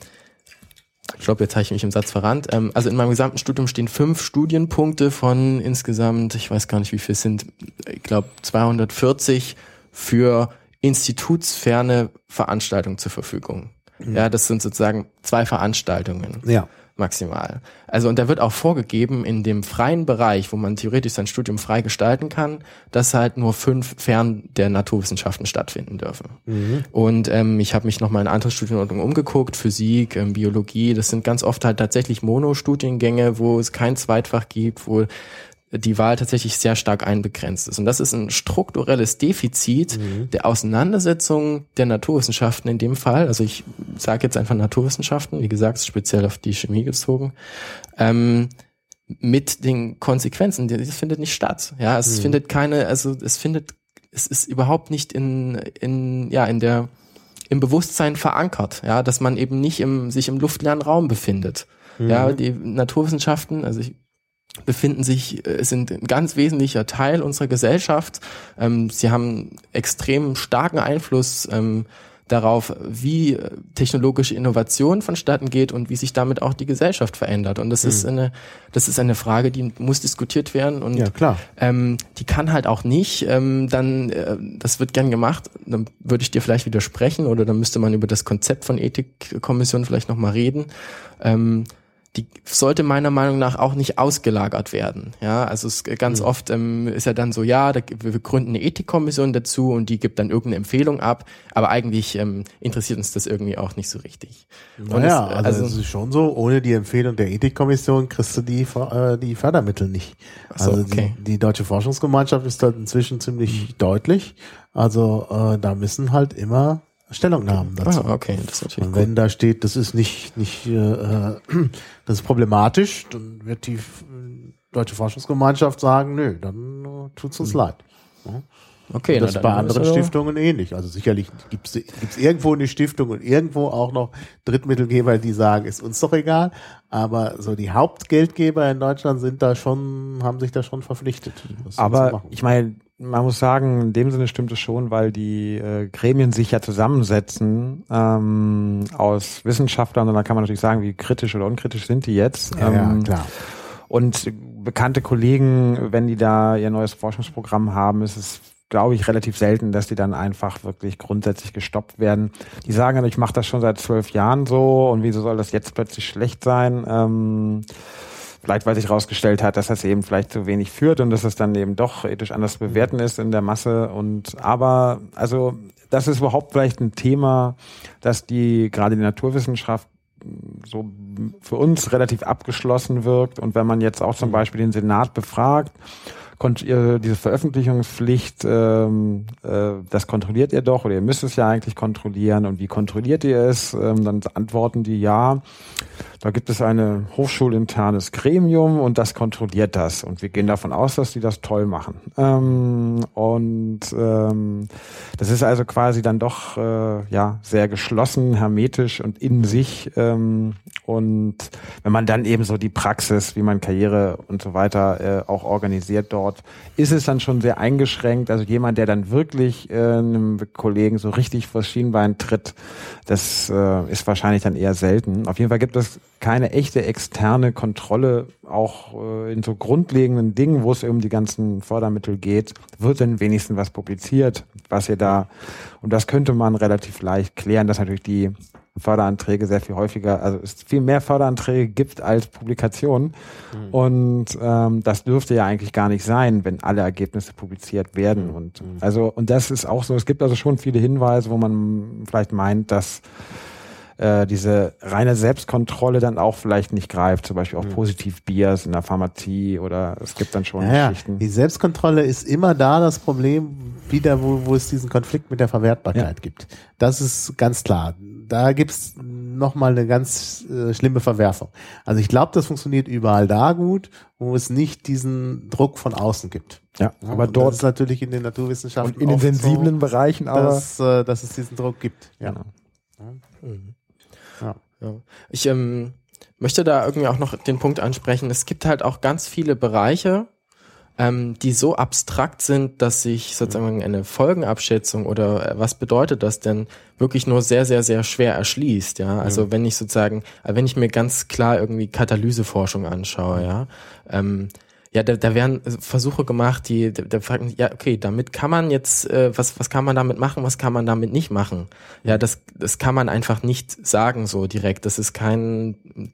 ich glaube, jetzt habe ich mich im Satz verrannt. Ähm, also in meinem gesamten Studium stehen fünf Studienpunkte von insgesamt, ich weiß gar nicht, wie viel es sind, ich glaube 240 für institutsferne Veranstaltungen zur Verfügung. Mhm. Ja, das sind sozusagen zwei Veranstaltungen. Ja maximal. Also und da wird auch vorgegeben in dem freien Bereich, wo man theoretisch sein Studium frei gestalten kann, dass halt nur fünf fern der Naturwissenschaften stattfinden dürfen. Mhm. Und ähm, ich habe mich noch mal in andere Studienordnungen umgeguckt, Physik, ähm, Biologie. Das sind ganz oft halt tatsächlich Monostudiengänge, wo es kein Zweitfach gibt, wo die Wahl tatsächlich sehr stark einbegrenzt ist. Und das ist ein strukturelles Defizit mhm. der Auseinandersetzung der Naturwissenschaften in dem Fall. Also ich sage jetzt einfach Naturwissenschaften, wie gesagt, speziell auf die Chemie gezogen. Ähm, mit den Konsequenzen, das findet nicht statt. Ja, es mhm. findet keine, also es findet, es ist überhaupt nicht in, in, ja, in der, im Bewusstsein verankert, ja, dass man eben nicht im, sich im luftleeren Raum befindet. Mhm. Ja, die Naturwissenschaften, also ich befinden sich, äh, sind ein ganz wesentlicher Teil unserer Gesellschaft. Ähm, sie haben extrem starken Einfluss ähm, darauf, wie technologische Innovation vonstatten geht und wie sich damit auch die Gesellschaft verändert. Und das mhm. ist eine, das ist eine Frage, die muss diskutiert werden und ja, klar. Ähm, die kann halt auch nicht. Ähm, dann, äh, das wird gern gemacht. Dann würde ich dir vielleicht widersprechen oder dann müsste man über das Konzept von Ethikkommission vielleicht noch mal reden. Ähm, die sollte meiner Meinung nach auch nicht ausgelagert werden. Ja, also es ganz mhm. oft ähm, ist ja dann so, ja, da, wir gründen eine Ethikkommission dazu und die gibt dann irgendeine Empfehlung ab, aber eigentlich ähm, interessiert uns das irgendwie auch nicht so richtig. Naja, es, also, also es ist schon so, ohne die Empfehlung der Ethikkommission kriegst du die, äh, die Fördermittel nicht. So, also okay. die, die Deutsche Forschungsgemeinschaft ist da inzwischen ziemlich mhm. deutlich. Also äh, da müssen halt immer Stellungnahmen dazu. Ah, okay, das ist natürlich Und wenn gut. da steht, das ist nicht, nicht, äh, das ist problematisch, dann wird die Deutsche Forschungsgemeinschaft sagen, nö, dann äh, tut's uns mhm. leid. Ja? Okay, und das na, bei anderen also Stiftungen ähnlich. Also sicherlich gibt's gibt's irgendwo eine Stiftung und irgendwo auch noch Drittmittelgeber, die sagen, ist uns doch egal. Aber so die Hauptgeldgeber in Deutschland sind da schon, haben sich da schon verpflichtet. Aber ich meine, man muss sagen, in dem Sinne stimmt es schon, weil die äh, Gremien sich ja zusammensetzen ähm, aus Wissenschaftlern und da kann man natürlich sagen, wie kritisch oder unkritisch sind die jetzt. Ähm, ja klar. Und bekannte Kollegen, wenn die da ihr neues Forschungsprogramm haben, ist es glaube ich, relativ selten, dass die dann einfach wirklich grundsätzlich gestoppt werden. Die sagen dann, ich mache das schon seit zwölf Jahren so und wieso soll das jetzt plötzlich schlecht sein? Ähm, vielleicht weil sich herausgestellt hat, dass das eben vielleicht zu wenig führt und dass es dann eben doch ethisch anders bewerten ist in der Masse. Und aber also das ist überhaupt vielleicht ein Thema, dass die gerade die Naturwissenschaft so für uns relativ abgeschlossen wirkt. Und wenn man jetzt auch zum. Beispiel den Senat befragt, kont ihr diese Veröffentlichungspflicht, ähm, äh, das kontrolliert ihr doch oder ihr müsst es ja eigentlich kontrollieren und wie kontrolliert ihr es? Ähm, dann antworten die ja. Da gibt es ein hochschulinternes Gremium und das kontrolliert das. Und wir gehen davon aus, dass die das toll machen. Ähm, und ähm, das ist also quasi dann doch äh, ja sehr geschlossen, hermetisch und in sich. Ähm, und wenn man dann eben so die Praxis, wie man Karriere und so weiter äh, auch organisiert dort, ist es dann schon sehr eingeschränkt. Also jemand, der dann wirklich äh, einem Kollegen so richtig vors Schienbein tritt, das äh, ist wahrscheinlich dann eher selten. Auf jeden Fall gibt es keine echte externe Kontrolle, auch äh, in so grundlegenden Dingen, wo es um die ganzen Fördermittel geht, wird denn wenigstens was publiziert, was ihr da, und das könnte man relativ leicht klären, dass natürlich die Förderanträge sehr viel häufiger, also es viel mehr Förderanträge gibt als Publikationen. Mhm. Und ähm, das dürfte ja eigentlich gar nicht sein, wenn alle Ergebnisse publiziert werden. Mhm. Und mhm. also, und das ist auch so, es gibt also schon viele Hinweise, wo man vielleicht meint, dass äh, diese reine Selbstkontrolle dann auch vielleicht nicht greift, zum Beispiel auch mhm. Positiv-Bias in der Pharmazie oder es gibt dann schon ja, Geschichten. Die Selbstkontrolle ist immer da das Problem, wieder wo, wo es diesen Konflikt mit der Verwertbarkeit ja. gibt. Das ist ganz klar. Da gibt's nochmal eine ganz äh, schlimme Verwerfung. Also ich glaube, das funktioniert überall da gut, wo es nicht diesen Druck von außen gibt. Ja, aber und dort ist natürlich in den Naturwissenschaften und in den sensiblen so, Bereichen, aber dass, äh, dass es diesen Druck gibt. Ja. Genau. Mhm. Ja. ja. Ich ähm, möchte da irgendwie auch noch den Punkt ansprechen. Es gibt halt auch ganz viele Bereiche, ähm, die so abstrakt sind, dass sich sozusagen eine Folgenabschätzung oder äh, was bedeutet das denn wirklich nur sehr, sehr, sehr schwer erschließt, ja. Also mhm. wenn ich sozusagen, äh, wenn ich mir ganz klar irgendwie Katalyseforschung anschaue, ja, ähm, ja, da, da werden Versuche gemacht, die, da, da fragen, ja, okay, damit kann man jetzt, äh, was, was kann man damit machen, was kann man damit nicht machen? Ja, das, das kann man einfach nicht sagen so direkt. Das ist kein,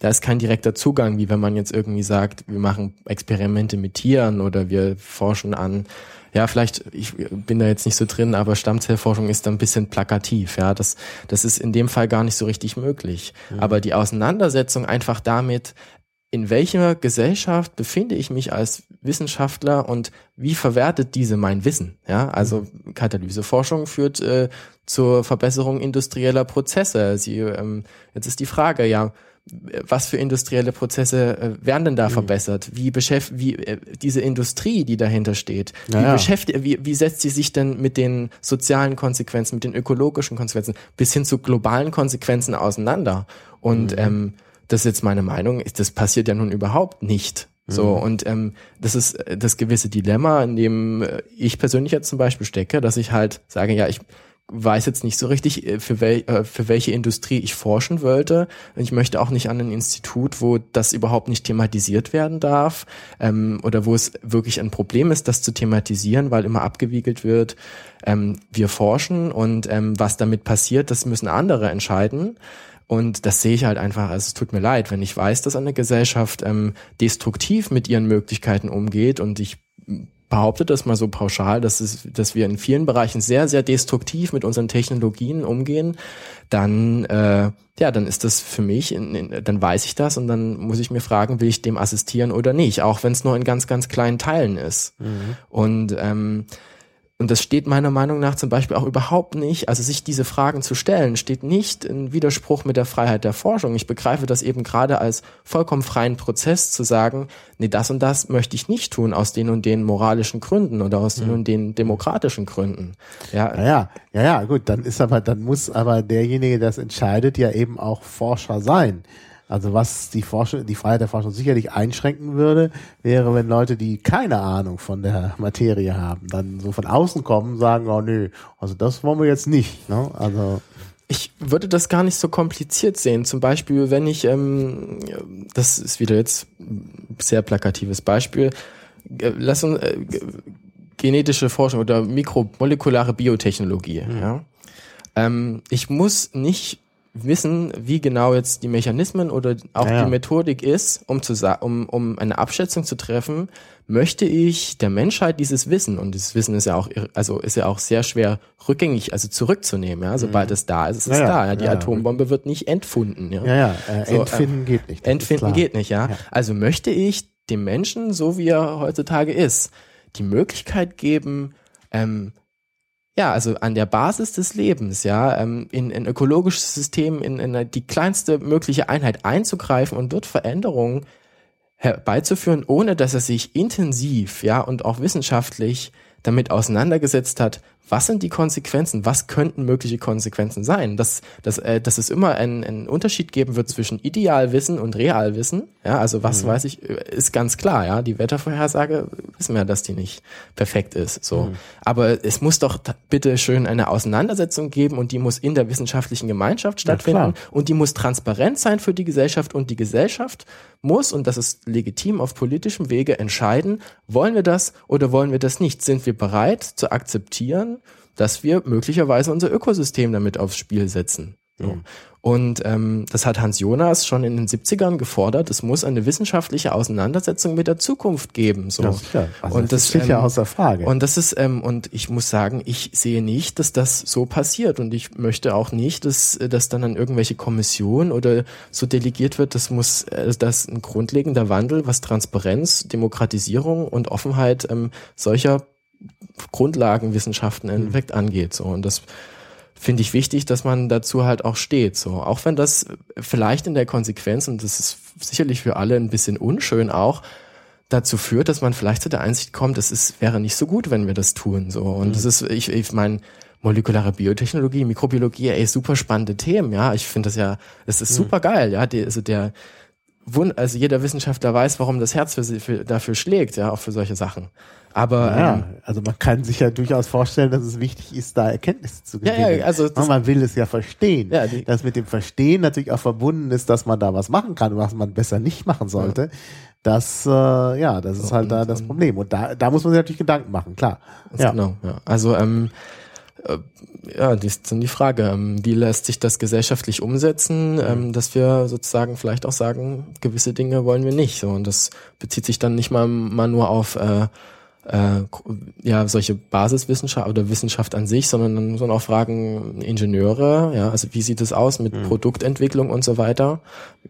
da ist kein direkter Zugang, wie wenn man jetzt irgendwie sagt, wir machen Experimente mit Tieren oder wir forschen an, ja, vielleicht, ich bin da jetzt nicht so drin, aber Stammzellforschung ist da ein bisschen plakativ, ja. Das, das ist in dem Fall gar nicht so richtig möglich. Mhm. Aber die Auseinandersetzung einfach damit, in welcher Gesellschaft befinde ich mich als Wissenschaftler und wie verwertet diese mein Wissen? Ja, also. Katalyseforschung führt äh, zur Verbesserung industrieller Prozesse. Sie, ähm, jetzt ist die Frage, ja, was für industrielle Prozesse äh, werden denn da mhm. verbessert? Wie beschäftigt, wie äh, diese Industrie, die dahinter steht, wie ja, beschäftigt, wie, wie setzt sie sich denn mit den sozialen Konsequenzen, mit den ökologischen Konsequenzen bis hin zu globalen Konsequenzen auseinander? Und mhm. ähm, das ist jetzt meine Meinung, das passiert ja nun überhaupt nicht. So, mhm. und ähm, das ist äh, das gewisse Dilemma, in dem äh, ich persönlich jetzt zum Beispiel stecke, dass ich halt sage, ja, ich weiß jetzt nicht so richtig, äh, für, wel, für welche Industrie ich forschen wollte. Ich möchte auch nicht an ein Institut, wo das überhaupt nicht thematisiert werden darf ähm, oder wo es wirklich ein Problem ist, das zu thematisieren, weil immer abgewiegelt wird, ähm, wir forschen und ähm, was damit passiert, das müssen andere entscheiden. Und das sehe ich halt einfach, also es tut mir leid, wenn ich weiß, dass eine Gesellschaft ähm, destruktiv mit ihren Möglichkeiten umgeht und ich behaupte das mal so pauschal, dass, es, dass wir in vielen Bereichen sehr, sehr destruktiv mit unseren Technologien umgehen, dann, äh, ja, dann ist das für mich, in, in, dann weiß ich das und dann muss ich mir fragen, will ich dem assistieren oder nicht, auch wenn es nur in ganz, ganz kleinen Teilen ist. Mhm. Und ähm, und das steht meiner Meinung nach zum Beispiel auch überhaupt nicht, also sich diese Fragen zu stellen, steht nicht in Widerspruch mit der Freiheit der Forschung. Ich begreife das eben gerade als vollkommen freien Prozess zu sagen, nee, das und das möchte ich nicht tun aus den und den moralischen Gründen oder aus den mhm. und den demokratischen Gründen. Ja. ja, ja, ja, gut, dann ist aber, dann muss aber derjenige, der das entscheidet, ja eben auch Forscher sein. Also was die Forschung, die Freiheit der Forschung sicherlich einschränken würde, wäre, wenn Leute, die keine Ahnung von der Materie haben, dann so von außen kommen und sagen, oh nö, also das wollen wir jetzt nicht. Ne? Also ich würde das gar nicht so kompliziert sehen. Zum Beispiel, wenn ich, ähm, das ist wieder jetzt ein sehr plakatives Beispiel, äh, lass uns äh, genetische Forschung oder mikromolekulare Biotechnologie. Mhm. Ja? Ähm, ich muss nicht wissen, wie genau jetzt die Mechanismen oder auch ja, ja. die Methodik ist, um zu um, um eine Abschätzung zu treffen, möchte ich der Menschheit dieses Wissen und dieses Wissen ist ja auch also ist ja auch sehr schwer rückgängig also zurückzunehmen, ja, sobald mhm. es da ist, ist es ja, da, ja, die Atombombe wird nicht entfunden, ja. Ja, ja, äh, so, entfinden äh, geht nicht. Entfinden geht nicht, ja. Also möchte ich dem Menschen, so wie er heutzutage ist, die Möglichkeit geben, ähm, ja, also an der Basis des Lebens, ja, ähm, in ein ökologisches System, in, in die kleinste mögliche Einheit einzugreifen und dort Veränderungen herbeizuführen, ohne dass er sich intensiv, ja, und auch wissenschaftlich damit auseinandergesetzt hat, was sind die Konsequenzen, was könnten mögliche Konsequenzen sein, dass, dass, äh, dass es immer einen, einen Unterschied geben wird zwischen Idealwissen und Realwissen, ja, also was mhm. weiß ich, ist ganz klar, ja, die Wettervorhersage wissen wir, dass die nicht perfekt ist, so. Mhm. Aber es muss doch bitte schön eine Auseinandersetzung geben und die muss in der wissenschaftlichen Gemeinschaft stattfinden ja, und die muss transparent sein für die Gesellschaft und die Gesellschaft muss, und das ist legitim auf politischem Wege, entscheiden, wollen wir das oder wollen wir das nicht? Sind wir bereit zu akzeptieren, dass wir möglicherweise unser Ökosystem damit aufs Spiel setzen? So. Mhm. Und ähm, das hat Hans Jonas schon in den 70ern gefordert. Es muss eine wissenschaftliche Auseinandersetzung mit der Zukunft geben. So. Ja, sicher. Also und das, steht ähm, ja außer Frage. Und das ist ähm, und ich muss sagen, ich sehe nicht, dass das so passiert. Und ich möchte auch nicht, dass das dann an irgendwelche Kommissionen oder so delegiert wird. Das muss äh, das ein grundlegender Wandel, was Transparenz, Demokratisierung und Offenheit ähm, solcher Grundlagenwissenschaften mhm. angeht. So und das finde ich wichtig, dass man dazu halt auch steht. So, auch wenn das vielleicht in der Konsequenz und das ist sicherlich für alle ein bisschen unschön auch dazu führt, dass man vielleicht zu der Einsicht kommt, es ist wäre nicht so gut, wenn wir das tun. So und mhm. das ist, ich, ich meine molekulare Biotechnologie, Mikrobiologie, ey, super spannende Themen, ja. Ich finde das ja, das ist mhm. super geil, ja. Die, also der, also jeder Wissenschaftler weiß, warum das Herz für, für, dafür schlägt, ja, auch für solche Sachen. Aber ja, ähm, also man kann sich ja durchaus vorstellen, dass es wichtig ist, da Erkenntnisse zu gewinnen. Ja, ja, also man will es ja verstehen. Ja, die, dass mit dem Verstehen natürlich auch verbunden ist, dass man da was machen kann, was man besser nicht machen sollte. Ja. Das, äh, ja, das so, ist halt da das Problem. Und da, da muss man sich natürlich Gedanken machen, klar. Ja. Genau, ja. Also ähm, äh, ja, das ist dann die Frage, ähm, wie lässt sich das gesellschaftlich umsetzen, mhm. ähm, dass wir sozusagen vielleicht auch sagen, gewisse Dinge wollen wir nicht. So, und das bezieht sich dann nicht mal, mal nur auf äh, äh, ja solche Basiswissenschaft oder Wissenschaft an sich, sondern, sondern auch Fragen Ingenieure, ja, also wie sieht es aus mit mhm. Produktentwicklung und so weiter.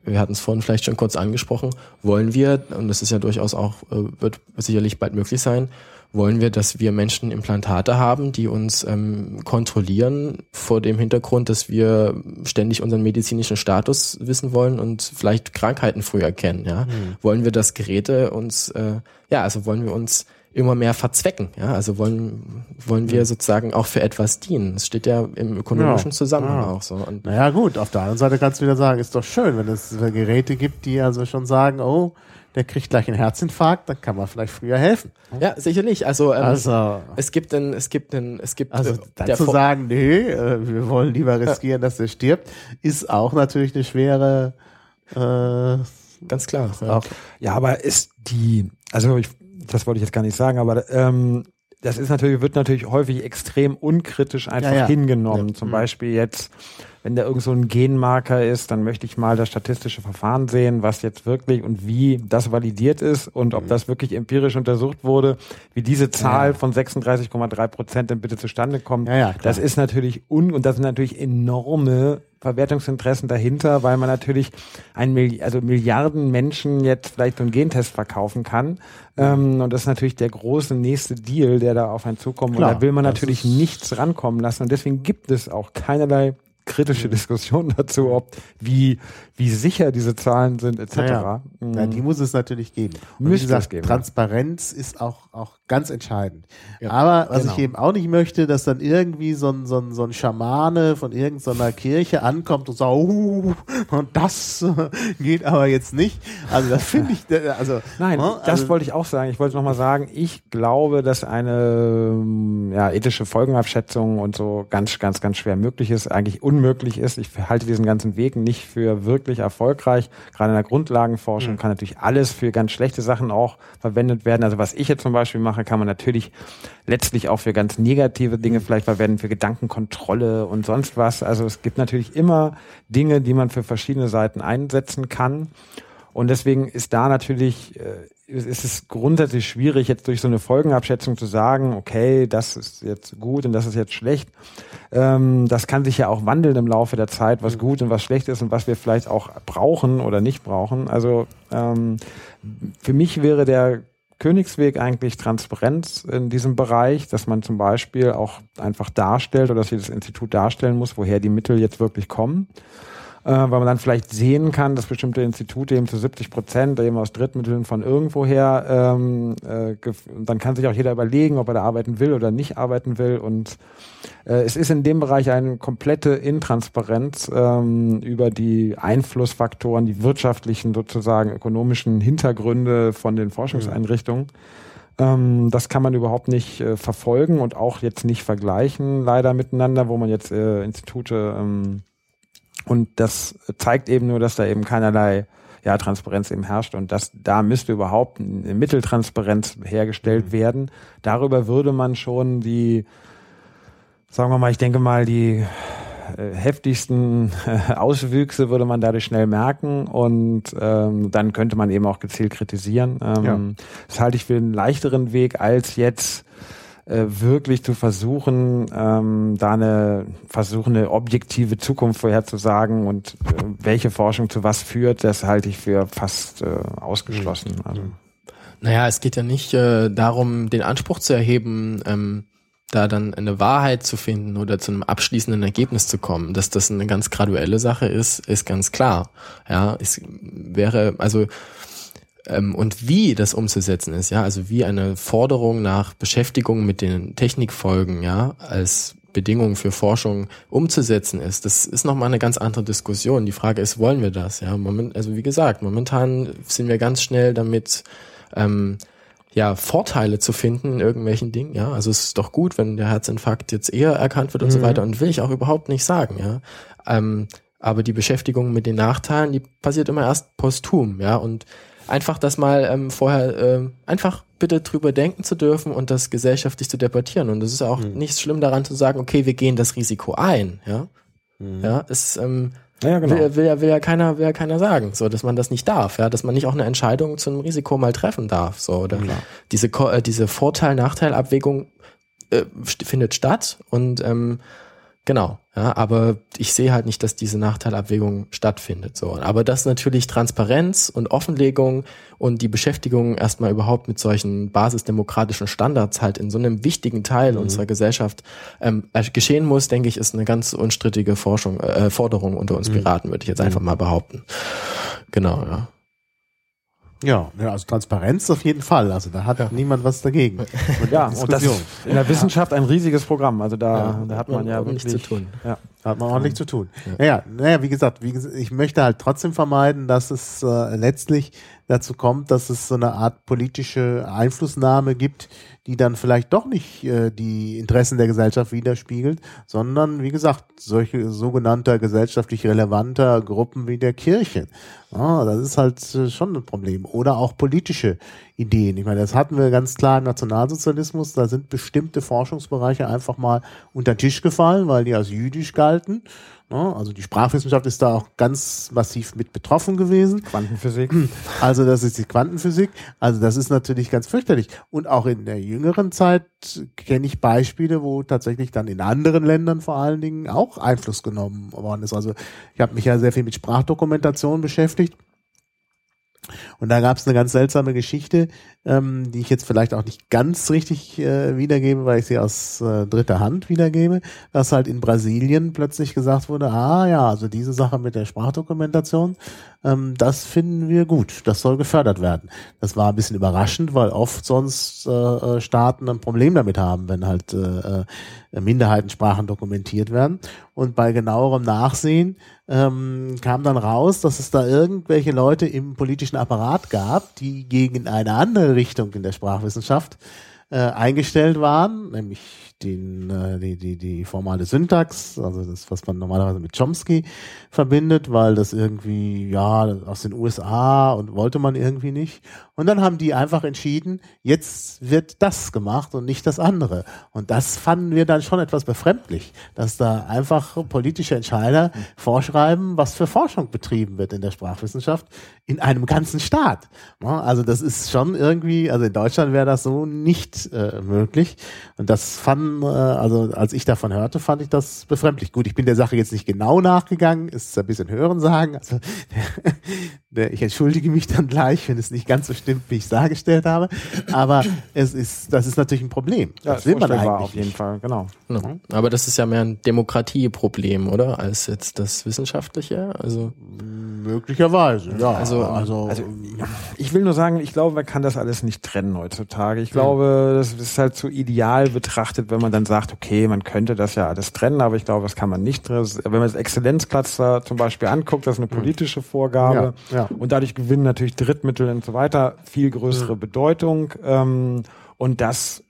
Wir hatten es vorhin vielleicht schon kurz angesprochen. Wollen wir, und das ist ja durchaus auch, äh, wird sicherlich bald möglich sein, wollen wir, dass wir Menschen Implantate haben, die uns ähm, kontrollieren vor dem Hintergrund, dass wir ständig unseren medizinischen Status wissen wollen und vielleicht Krankheiten früher erkennen, ja? Mhm. Wollen wir, dass Geräte uns, äh, ja, also wollen wir uns immer mehr verzwecken. Ja, also wollen wollen wir sozusagen auch für etwas dienen. Es steht ja im ökonomischen ja, Zusammenhang ja. auch so. Und naja gut, auf der anderen Seite kannst du wieder sagen, ist doch schön, wenn es Geräte gibt, die also schon sagen, oh, der kriegt gleich einen Herzinfarkt, dann kann man vielleicht früher helfen. Ja, sicherlich. Also, ähm, also es gibt einen, es gibt einen, es gibt also dann zu sagen, nee, äh, wir wollen lieber riskieren, ja. dass er stirbt, ist auch natürlich eine schwere. Äh, Ganz klar. Ja. ja, aber ist die, also ich das wollte ich jetzt gar nicht sagen, aber ähm, das ist natürlich, wird natürlich häufig extrem unkritisch einfach Ja, ja. hingenommen. Ja. Zum Mhm. Beispiel jetzt, wenn da irgend so ein Genmarker ist, dann möchte ich mal das statistische Verfahren sehen, was jetzt wirklich und wie das validiert ist und Mhm. ob das wirklich empirisch untersucht wurde, wie diese Zahl von 36,3 Prozent denn bitte zustande kommt. Das ist natürlich un und das sind natürlich enorme Verwertungsinteressen dahinter, weil man natürlich ein Milli also Milliarden Menschen jetzt vielleicht so einen Gentest verkaufen kann. Ähm, und das ist natürlich der große nächste Deal, der da auf einen zukommt. Klar, und da will man natürlich nichts rankommen lassen. Und deswegen gibt es auch keinerlei kritische Diskussion dazu, ob wie, wie sicher diese Zahlen sind, etc. Ja, Mhm. Ja, die muss es natürlich geben. Und Müsste gesagt, es geben. Transparenz ist auch, auch ganz entscheidend. Ja, Aber was genau. ich eben auch nicht möchte, dass dann irgendwie so ein, so ein, so ein Schamane von irgendeiner Kirche ankommt und sagt, uh, und das geht aber jetzt nicht. Also das finde ich, äh, also Nein, ne, das also, wollte ich auch sagen. Ich wollte nochmal sagen, ich glaube, dass eine ähm, ja, ethische Folgenabschätzung und so ganz, ganz, ganz schwer möglich ist, eigentlich unmöglich ist. Ich halte diesen ganzen Weg nicht für wirklich erfolgreich. Gerade in der Grundlagenforschung kann natürlich alles für ganz schlechte Sachen auch verwendet werden. Also was ich jetzt zum Beispiel mache, kann man natürlich letztlich auch für ganz negative Dinge vielleicht verwenden, für Gedankenkontrolle und sonst was. Also es gibt natürlich immer Dinge, die man für verschiedene Seiten einsetzen kann. Und deswegen ist da natürlich, äh, ist es grundsätzlich schwierig, jetzt durch so eine Folgenabschätzung zu sagen, okay, das ist jetzt gut und das ist jetzt schlecht. Ähm, das kann sich ja auch wandeln im Laufe der Zeit, was gut und was schlecht ist und was wir vielleicht auch brauchen oder nicht brauchen. Also ähm, für mich wäre der Königsweg eigentlich Transparenz in diesem Bereich, dass man zum Beispiel auch einfach darstellt oder dass jedes Institut darstellen muss, woher die Mittel jetzt wirklich kommen äh, weil man dann vielleicht sehen kann, dass bestimmte Institute eben zu 70 Prozent eben aus Drittmitteln von irgendwoher, ähm, äh, dann kann sich auch jeder überlegen, ob er da arbeiten will oder nicht arbeiten will. Und äh, es ist in dem Bereich eine komplette Intransparenz ähm, über die Einflussfaktoren, die wirtschaftlichen, sozusagen ökonomischen Hintergründe von den Forschungseinrichtungen. Ähm, das kann man überhaupt nicht äh, verfolgen und auch jetzt nicht vergleichen, leider miteinander, wo man jetzt äh, Institute ähm, und das zeigt eben nur, dass da eben keinerlei ja, Transparenz eben herrscht und dass da müsste überhaupt eine Mitteltransparenz hergestellt werden. Darüber würde man schon die, sagen wir mal, ich denke mal, die äh, heftigsten Auswüchse würde man dadurch schnell merken und ähm, dann könnte man eben auch gezielt kritisieren. Ähm, Ja. Das halte ich für einen leichteren Weg als jetzt äh, wirklich zu versuchen, ähm, da eine versuchen, eine objektive Zukunft vorherzusagen und äh, welche Forschung zu was führt, das halte ich für fast äh, ausgeschlossen. Also Naja, es geht ja nicht äh, darum, den Anspruch zu erheben, ähm, da dann eine Wahrheit zu finden oder zu einem abschließenden Ergebnis zu kommen. Dass das eine ganz graduelle Sache ist, ist ganz klar. Ja, es wäre, also und wie das umzusetzen ist, ja, also wie eine Forderung nach Beschäftigung mit den Technikfolgen, ja, als Bedingung für Forschung umzusetzen ist, das ist nochmal eine ganz andere Diskussion. Die Frage ist, wollen wir das? Ja, Moment, also wie gesagt, momentan sind wir ganz schnell damit, ähm, ja, Vorteile zu finden in irgendwelchen Dingen, ja. Also es ist doch gut, wenn der Herzinfarkt jetzt eher erkannt wird und so weiter und will ich auch überhaupt nicht sagen, ja. Ähm, aber die Beschäftigung mit den Nachteilen, die passiert immer erst posthum, ja. Und einfach das mal ähm, vorher ähm, einfach bitte drüber denken zu dürfen und das gesellschaftlich zu debattieren. Und es ist auch nichts schlimm daran zu sagen, okay, wir gehen das Risiko ein, ja. Ja, es ähm, Ja, genau. will, will, ja, will ja keiner, will ja keiner sagen, so, dass man das nicht darf, ja, dass man nicht auch eine Entscheidung zu einem Risiko mal treffen darf, so, oder diese, Ko- äh, diese Vorteil-Nachteil-Abwägung äh, findet statt und ähm, genau, ja, aber ich sehe halt nicht, dass diese Nachteilabwägung stattfindet, so, aber dass natürlich Transparenz und Offenlegung und die Beschäftigung erstmal überhaupt mit solchen basisdemokratischen Standards halt in so einem wichtigen Teil unserer Gesellschaft ähm, äh, geschehen muss, denke ich, ist eine ganz unstrittige Forschung, äh, Forderung unter uns Piraten, würde ich jetzt einfach mal behaupten. Genau, ja. Ja, ja, also Transparenz auf jeden Fall. Also da hat niemand was dagegen. Und ja, und das in der Wissenschaft ein riesiges Programm. Also da, Ja, da hat man ja nichts wirklich zu tun. Ja. Hat man ordentlich zu tun. Ja. Naja, naja, wie gesagt, wie gesagt, ich möchte halt trotzdem vermeiden, dass es äh, letztlich dazu kommt, dass es so eine Art politische Einflussnahme gibt, die dann vielleicht doch nicht äh, die Interessen der Gesellschaft widerspiegelt, sondern wie gesagt, solche sogenannter gesellschaftlich relevanter Gruppen wie der Kirche. Ja, das ist halt äh, schon ein Problem. Oder auch politische Ideen. Ich meine, das hatten wir ganz klar im Nationalsozialismus. Da sind bestimmte Forschungsbereiche einfach mal unter den Tisch gefallen, weil die als jüdisch galten. Ne? Also die Sprachwissenschaft ist da auch ganz massiv mit betroffen gewesen. Quantenphysik. Also das ist die Quantenphysik. Also das ist natürlich ganz fürchterlich. Und auch in der jüngeren Zeit kenne ich Beispiele, wo tatsächlich dann in anderen Ländern vor allen Dingen auch Einfluss genommen worden ist. Also ich habe mich ja sehr viel mit Sprachdokumentation beschäftigt. Und da gab es eine ganz seltsame Geschichte, ähm, die ich jetzt vielleicht auch nicht ganz richtig äh, wiedergebe, weil ich sie aus äh, dritter Hand wiedergebe, dass halt in Brasilien plötzlich gesagt wurde, ah ja, also diese Sache mit der Sprachdokumentation, ähm, das finden wir gut, das soll gefördert werden. Das war ein bisschen überraschend, weil oft sonst äh, äh Staaten ein Problem damit haben, wenn halt äh, äh, Minderheitensprachen dokumentiert werden. Und bei genauerem Nachsehen ähm, kam dann raus, dass es da irgendwelche Leute im politischen Apparat gab, die gegen eine andere Richtung in der Sprachwissenschaft äh, eingestellt waren, nämlich den, äh, die, die, die formale Syntax, also das, was man normalerweise mit Chomsky verbindet, weil das irgendwie, ja, aus den USA und wollte man irgendwie nicht. Und dann haben die einfach entschieden, jetzt wird das gemacht und nicht das andere. Und das fanden wir dann schon etwas befremdlich, dass da einfach politische Entscheider vorschreiben, was für Forschung betrieben wird in der Sprachwissenschaft in einem ganzen Staat. Also das ist schon irgendwie, also in Deutschland wäre das so nicht äh, möglich. Und das fanden äh, also als ich davon hörte, fand ich das befremdlich. Gut, ich bin der Sache jetzt nicht genau nachgegangen, ist ein bisschen Hören sagen. Also der, ich entschuldige mich dann gleich, wenn es nicht ganz so stimmt, wie ich es dargestellt habe. Aber es ist, das ist natürlich ein Problem. Ja, das will man eigentlich auf jeden Fall, genau. genau. Aber das ist ja mehr ein Demokratieproblem, oder? Als jetzt das wissenschaftliche. Also möglicherweise, ja. Also, also, also ich will nur sagen, ich glaube, man kann das alles nicht trennen heutzutage. Ich glaube, das ist halt zu ideal betrachtet, wenn man dann sagt, okay, man könnte das ja alles trennen, aber ich glaube, das kann man nicht. Wenn man das Exzellenzcluster zum Beispiel anguckt, das ist eine hm. politische Vorgabe ja, ja. und dadurch gewinnen natürlich Drittmittel und so weiter viel größere mhm. Bedeutung. Ähm, und das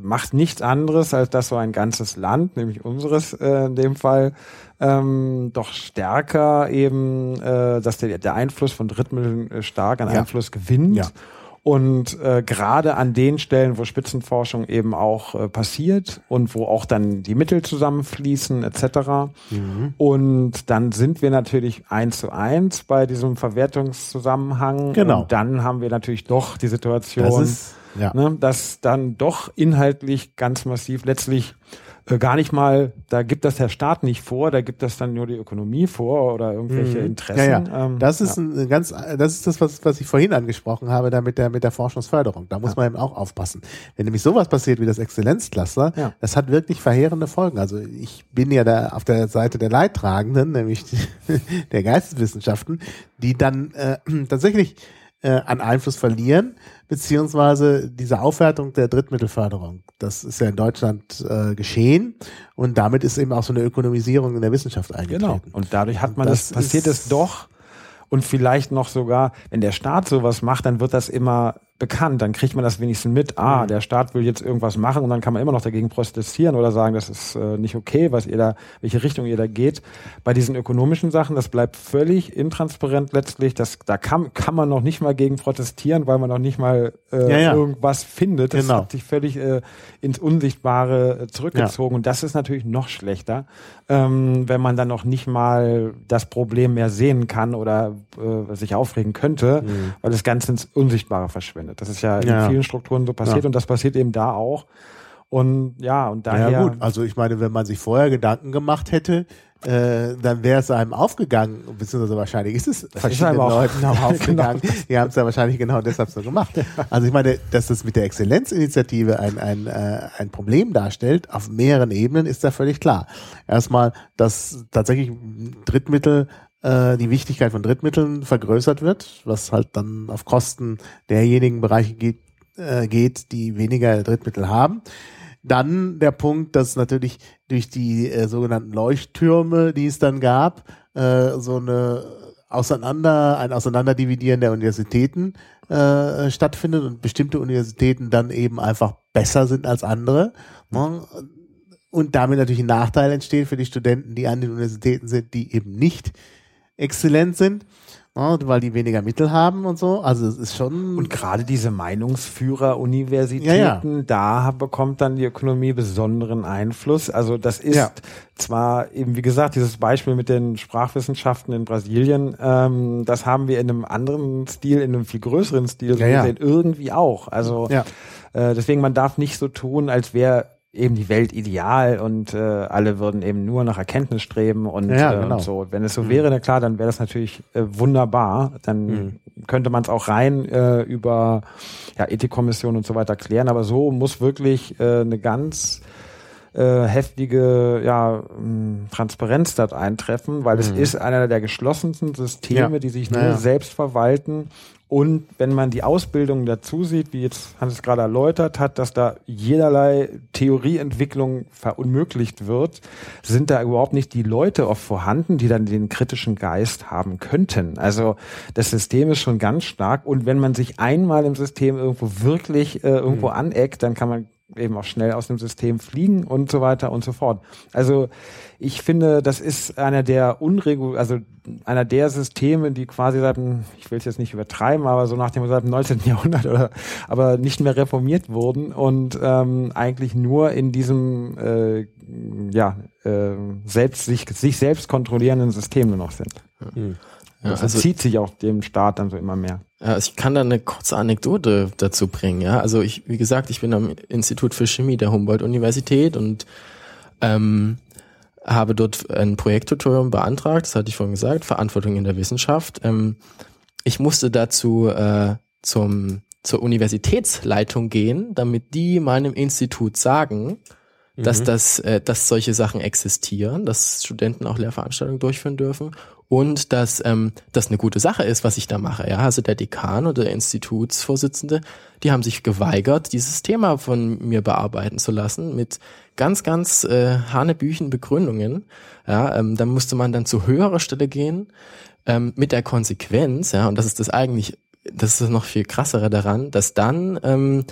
macht nichts anderes, als dass so ein ganzes Land, nämlich unseres äh, in dem Fall, ähm, doch stärker eben, äh, dass der, der Einfluss von Drittmitteln äh, stark an ja. Einfluss gewinnt. Ja. Und äh, gerade an den Stellen, wo Spitzenforschung eben auch äh, passiert und wo auch dann die Mittel zusammenfließen etc. Mhm. Und dann sind wir natürlich eins zu eins bei diesem Verwertungszusammenhang. Genau. Und dann haben wir natürlich doch die Situation, das ist, ja. ne, dass dann doch inhaltlich ganz massiv letztlich äh, gar nicht mal, da gibt das der Staat nicht vor, da gibt das dann nur die Ökonomie vor oder irgendwelche mhm. Interessen. Ja, ja. Ähm, das ist ja. ein ganz, das ist das, was, was ich vorhin angesprochen habe, da mit der, mit der Forschungsförderung. Da muss man eben auch aufpassen. Wenn nämlich sowas passiert wie das Exzellenzcluster, das hat wirklich verheerende Folgen. Also ich bin ja da auf der Seite der Leidtragenden, nämlich der Geisteswissenschaften, die dann äh, tatsächlich äh, an Einfluss verlieren, beziehungsweise diese Aufwertung der Drittmittelförderung. Das ist ja in Deutschland äh, geschehen und damit ist eben auch so eine Ökonomisierung in der Wissenschaft eingetreten. Genau. Und dadurch hat man das, das passiert es doch und vielleicht noch sogar, wenn der Staat sowas macht, dann wird das immer bekannt, dann kriegt man das wenigstens mit, ah, mhm. der Staat will jetzt irgendwas machen und dann kann man immer noch dagegen protestieren oder sagen, das ist äh, nicht okay, was ihr da, welche Richtung ihr da geht. Bei diesen ökonomischen Sachen, das bleibt völlig intransparent letztlich, das, da kann, kann man noch nicht mal gegen protestieren, weil man noch nicht mal äh, ja, ja. irgendwas findet. Das genau. hat sich völlig äh, ins Unsichtbare äh, zurückgezogen ja. und das ist natürlich noch schlechter, ähm, wenn man dann noch nicht mal das Problem mehr sehen kann oder äh, sich aufregen könnte, mhm. weil das Ganze ins Unsichtbare verschwindet stattfindet. Das ist ja in ja. vielen Strukturen so passiert ja. und das passiert eben da auch. Und ja, und daher. Ja gut, also ich meine, wenn man sich vorher Gedanken gemacht hätte, äh, dann wäre es einem aufgegangen, beziehungsweise wahrscheinlich ist es das verschiedenen ist Leuten auch aufgegangen. genau. Die haben es ja wahrscheinlich genau deshalb so gemacht. Also ich meine, dass das mit der Exzellenzinitiative ein, ein, äh, ein Problem darstellt, auf mehreren Ebenen, ist da völlig klar. Erstmal, dass tatsächlich Drittmittel äh, die Wichtigkeit von Drittmitteln vergrößert wird, was halt dann auf Kosten derjenigen Bereiche geht, äh, geht die weniger Drittmittel haben. Dann der Punkt, dass natürlich durch die äh, sogenannten Leuchttürme, die es dann gab, äh, so eine auseinander, ein Auseinanderdividieren der Universitäten äh, stattfindet und bestimmte Universitäten dann eben einfach besser sind als andere. Ne? Und damit natürlich ein Nachteil entsteht für die Studenten, die an den Universitäten sind, die eben nicht exzellent sind ne, weil die weniger Mittel haben und so. Also es ist schon. Und gerade diese Meinungsführer-Universitäten, ja, ja. da bekommt dann die Ökonomie besonderen Einfluss. Also das ist ja. zwar eben, wie gesagt, dieses Beispiel mit den Sprachwissenschaften in Brasilien, ähm, das haben wir in einem anderen Stil, in einem viel größeren Stil ja, ja. irgendwie auch. Also äh, deswegen, man darf nicht so tun, als wäre eben die Welt ideal und äh, alle würden eben nur nach Erkenntnis streben und, ja, äh, genau. und so. Wenn es so mhm. wäre, na klar, dann wäre das natürlich äh, wunderbar. Dann mhm. könnte man es auch rein äh, über ja, Ethikkommission und so weiter klären. Aber so muss wirklich äh, eine ganz äh, heftige ja, Transparenz dort eintreffen, weil mhm. es ist einer der geschlossensten Systeme, ja. die sich nur ja. selbst verwalten und wenn man die Ausbildung dazu sieht, wie jetzt Hans es gerade erläutert hat, dass da jederlei Theorieentwicklung verunmöglicht wird, sind da überhaupt nicht die Leute oft vorhanden, die dann den kritischen Geist haben könnten. Also das System ist schon ganz stark und wenn man sich einmal im System irgendwo wirklich äh, irgendwo mhm. aneckt, dann kann man eben auch schnell aus dem System fliegen und so weiter und so fort. Also ich finde, das ist einer der unregul, also einer der Systeme, die quasi seit dem, ich will es jetzt nicht übertreiben, aber so nach dem seit dem 19. Jahrhundert oder aber nicht mehr reformiert wurden und ähm, eigentlich nur in diesem äh, ja äh, selbst sich sich selbst kontrollierenden System nur noch sind. Mhm. Ja, das also, zieht sich auch dem Staat dann so immer mehr. Ja, ich kann da eine kurze Anekdote dazu bringen. Ja, also ich, wie gesagt, ich bin am Institut für Chemie der Humboldt-Universität und ähm, habe dort ein Projekttutorium beantragt. Das hatte ich vorhin gesagt, Verantwortung in der Wissenschaft. Ähm, ich musste dazu äh, zum zur Universitätsleitung gehen, damit die meinem Institut sagen, dass mhm. das, äh, dass solche Sachen existieren, dass Studenten auch Lehrveranstaltungen durchführen dürfen und dass ähm, das eine gute Sache ist, was ich da mache. Ja, also der Dekan oder der Institutsvorsitzende, die haben sich geweigert, dieses Thema von mir bearbeiten zu lassen mit ganz, ganz äh, hanebüchen Begründungen. Ja, ähm, da musste man dann zu höherer Stelle gehen ähm, mit der Konsequenz. Ja, und das ist das eigentlich, das ist das noch viel krassere daran, dass dann ähm,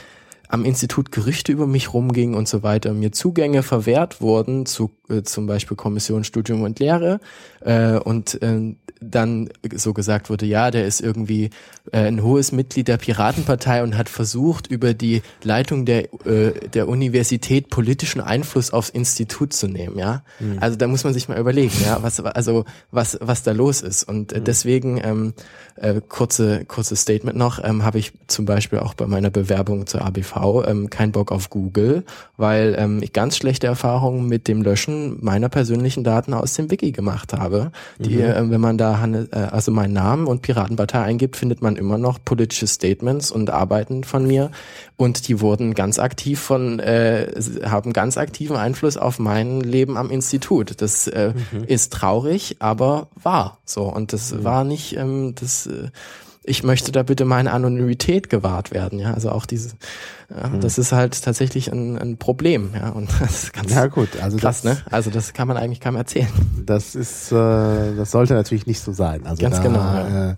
am Institut Gerüchte über mich rumgingen und so weiter, mir Zugänge verwehrt wurden zu äh, zum Beispiel Kommission Studium und Lehre äh, und äh, dann so gesagt wurde, ja, der ist irgendwie äh, ein hohes Mitglied der Piratenpartei und hat versucht, über die Leitung der, äh, der Universität politischen Einfluss aufs Institut zu nehmen, ja. Mhm. Also da muss man sich mal überlegen, ja, was, also was, was da los ist. Und äh, mhm. deswegen, ähm, äh, kurze, kurzes Statement noch, ähm, habe ich zum Beispiel auch bei meiner Bewerbung zur ABV ähm, keinen Bock auf Google, weil ähm, ich ganz schlechte Erfahrungen mit dem Löschen meiner persönlichen Daten aus dem Wiki gemacht habe, die, mhm. äh, wenn man da äh, also meinen Namen und Piratenpartei eingibt, findet man immer noch politische Statements und Arbeiten von mir und die wurden ganz aktiv von, äh, haben ganz aktiven Einfluss auf mein Leben am Institut. Das äh, mhm. ist traurig, aber wahr. So und das mhm. war nicht, ähm, das äh, ich möchte da bitte meine Anonymität gewahrt werden, ja, also auch diese, ja, mhm. das ist halt tatsächlich ein, ein Problem, ja, und das ist ganz ja, gut, also krass, das, ne, also das kann man eigentlich kaum erzählen. Das ist, äh, das sollte natürlich nicht so sein, also ganz da, genau. Ja. Äh,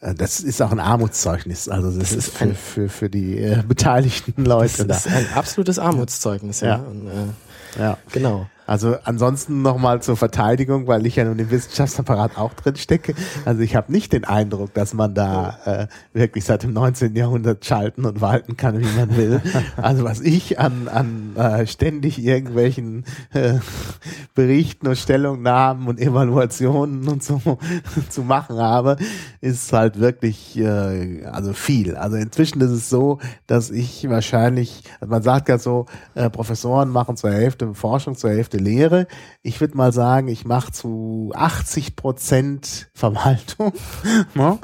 äh, das ist auch ein Armutszeugnis, also das, das ist, ist für, für, für die äh, beteiligten Leute. Das da. ist ein absolutes Armutszeugnis, ja. ja. Und, äh, ja. Genau. Also ansonsten nochmal zur Verteidigung, weil ich ja nun im Wissenschaftsapparat auch drin stecke. Also ich habe nicht den Eindruck, dass man da äh, wirklich seit dem 19. Jahrhundert schalten und walten kann, wie man will. Also was ich an, an äh, ständig irgendwelchen äh, Berichten und Stellungnahmen und Evaluationen und so zu machen habe, ist halt wirklich äh, also viel. Also inzwischen ist es so, dass ich wahrscheinlich, man sagt ja so, äh, Professoren machen zur Hälfte Forschung, zur Hälfte Lehre. Ich würde mal sagen, ich mache zu 80 Prozent Verwaltung. ne?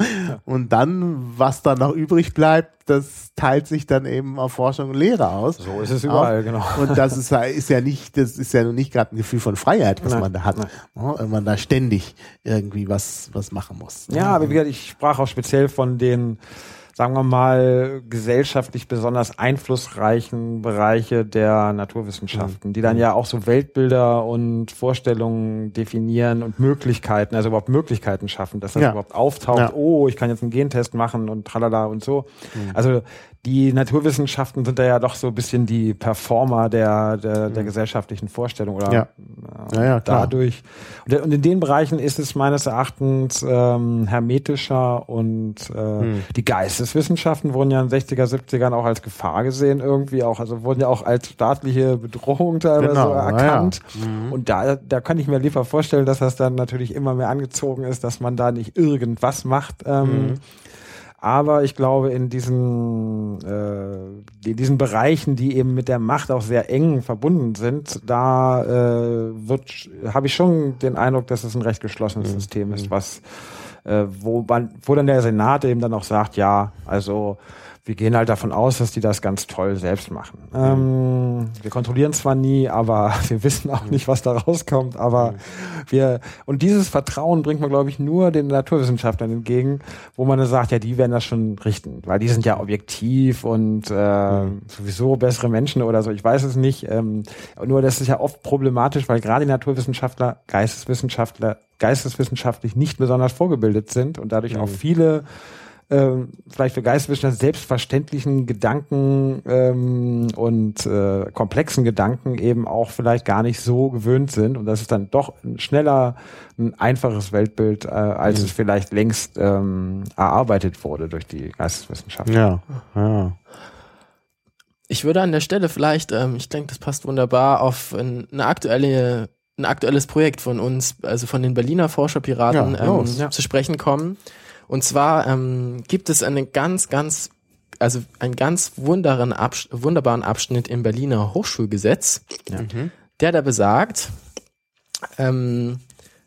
Und dann, was da noch übrig bleibt, das teilt sich dann eben auf Forschung und Lehre aus. So ist es überall, Auch. genau. Und das ist, ist ja nicht, das ist ja nicht gerade ein Gefühl von Freiheit, was nein, man da hat, ne? wenn man da ständig irgendwie was, was machen muss. Ja, aber wie gesagt, ich sprach auch speziell von den sagen wir mal, gesellschaftlich besonders einflussreichen Bereiche der Naturwissenschaften, die dann ja auch so Weltbilder und Vorstellungen definieren und Möglichkeiten, also überhaupt Möglichkeiten schaffen, dass das Ja. überhaupt auftaucht, Ja. oh, ich kann jetzt einen Gentest machen und tralala und so. Also die Naturwissenschaften sind da ja doch so ein bisschen die Performer der, der, der gesellschaftlichen Vorstellung oder Ja. äh, Ja, ja, dadurch. Und in den Bereichen ist es meines Erachtens ähm, hermetischer und äh, Hm. die Geisteswissenschaften wurden ja in den 60er, 70ern auch als Gefahr gesehen irgendwie auch, also wurden ja auch als staatliche Bedrohung teilweise Genau, erkannt. Mhm. Und da, da kann ich mir lieber vorstellen, dass das dann natürlich immer mehr angezogen ist, dass man da nicht irgendwas macht. Ähm, Mhm. Aber ich glaube, in diesen, äh, in diesen Bereichen, die eben mit der Macht auch sehr eng verbunden sind, da äh, wird, habe ich schon den Eindruck, dass es ein recht geschlossenes Mhm. System ist, was, äh, wo man, wo dann der Senat eben dann auch sagt, ja, also wir gehen halt davon aus, dass die das ganz toll selbst machen. Ähm, wir kontrollieren zwar nie, aber wir wissen auch nicht, was da rauskommt. Aber wir und dieses Vertrauen bringt man, glaube ich, nur den Naturwissenschaftlern entgegen, wo man dann sagt, ja, die werden das schon richten, weil die sind ja objektiv und äh, sowieso bessere Menschen oder so. Ich weiß es nicht. Ähm, nur das ist ja oft problematisch, weil gerade die Naturwissenschaftler, Geisteswissenschaftler, geisteswissenschaftlich nicht besonders vorgebildet sind und dadurch auch viele ähm, vielleicht für Geisteswissenschaftler selbstverständlichen Gedanken ähm, und äh, komplexen Gedanken eben auch vielleicht gar nicht so gewöhnt sind. Und das ist dann doch ein schneller ein einfaches Weltbild, äh, als es vielleicht längst ähm, erarbeitet wurde durch die Geisteswissenschaften. Ja, ja. Ich würde an der Stelle vielleicht, ähm, ich denke, das passt wunderbar, auf ein, eine aktuelle, ein aktuelles Projekt von uns, also von den Berliner Forscherpiraten, Ja, los, ähm, ja. zu sprechen kommen. Und zwar ähm, gibt es einen ganz, ganz, also einen ganz wunderbaren, Absch wunderbaren Abschnitt im Berliner Hochschulgesetz, der da besagt, ähm,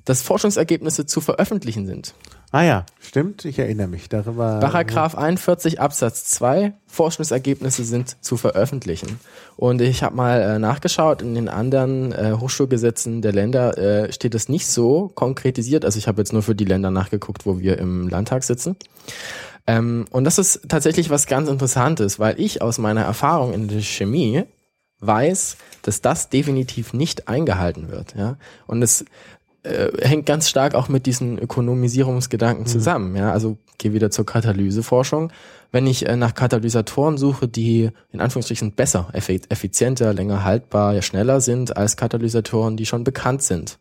dass Forschungsergebnisse zu veröffentlichen sind. Ah ja, stimmt, ich erinnere mich darüber. Paragraph 41 Absatz 2, Forschungsergebnisse sind zu veröffentlichen. Und ich habe mal äh, nachgeschaut, in den anderen äh, Hochschulgesetzen der Länder äh, steht es nicht so konkretisiert. Also ich habe jetzt nur für die Länder nachgeguckt, wo wir im Landtag sitzen. Ähm, und das ist tatsächlich was ganz Interessantes, weil ich aus meiner Erfahrung in der Chemie weiß, dass das definitiv nicht eingehalten wird. Ja? Und es äh, hängt ganz stark auch mit diesen Ökonomisierungsgedanken zusammen. Ja, also gehe wieder zur Katalyseforschung. Wenn ich äh, nach Katalysatoren suche, die in Anführungsstrichen besser, effi effizienter, länger haltbar, ja schneller sind als Katalysatoren, die schon bekannt sind,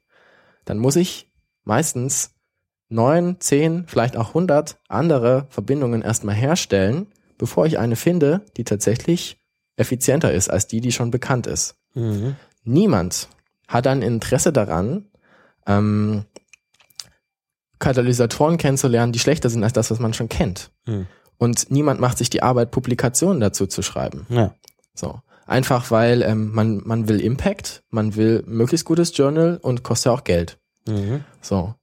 dann muss ich meistens neun, zehn, vielleicht auch hundert andere Verbindungen erstmal herstellen, bevor ich eine finde, die tatsächlich effizienter ist als die, die schon bekannt ist. Mhm. Niemand hat ein Interesse daran, ähm, Katalysatoren kennenzulernen, die schlechter sind als das, was man schon kennt. Hm. Und niemand macht sich die Arbeit, Publikationen dazu zu schreiben. Ja. So. Einfach weil ähm, man, man will Impact, man will möglichst gutes Journal und kostet ja auch Geld. Mhm. So.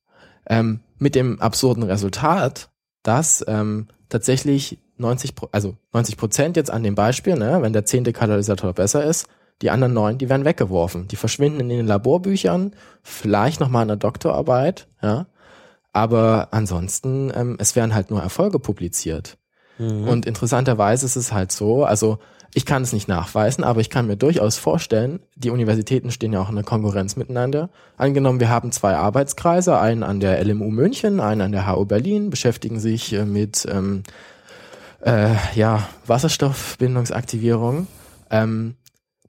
Ähm, mit dem absurden Resultat, dass ähm, tatsächlich 90, Pro- also 90 Prozent jetzt an dem Beispiel, ne, wenn der zehnte Katalysator besser ist, die anderen neun, die werden weggeworfen. Die verschwinden in den Laborbüchern, vielleicht nochmal in der Doktorarbeit, ja. Aber ansonsten, ähm, es werden halt nur Erfolge publiziert. Mhm. Und interessanterweise ist es halt so, also ich kann es nicht nachweisen, aber ich kann mir durchaus vorstellen, die Universitäten stehen ja auch in der Konkurrenz miteinander. Angenommen, wir haben zwei Arbeitskreise, einen an der LMU München, einen an der HU Berlin, beschäftigen sich äh, mit ähm, äh, ja, Wasserstoffbindungsaktivierung. Ähm,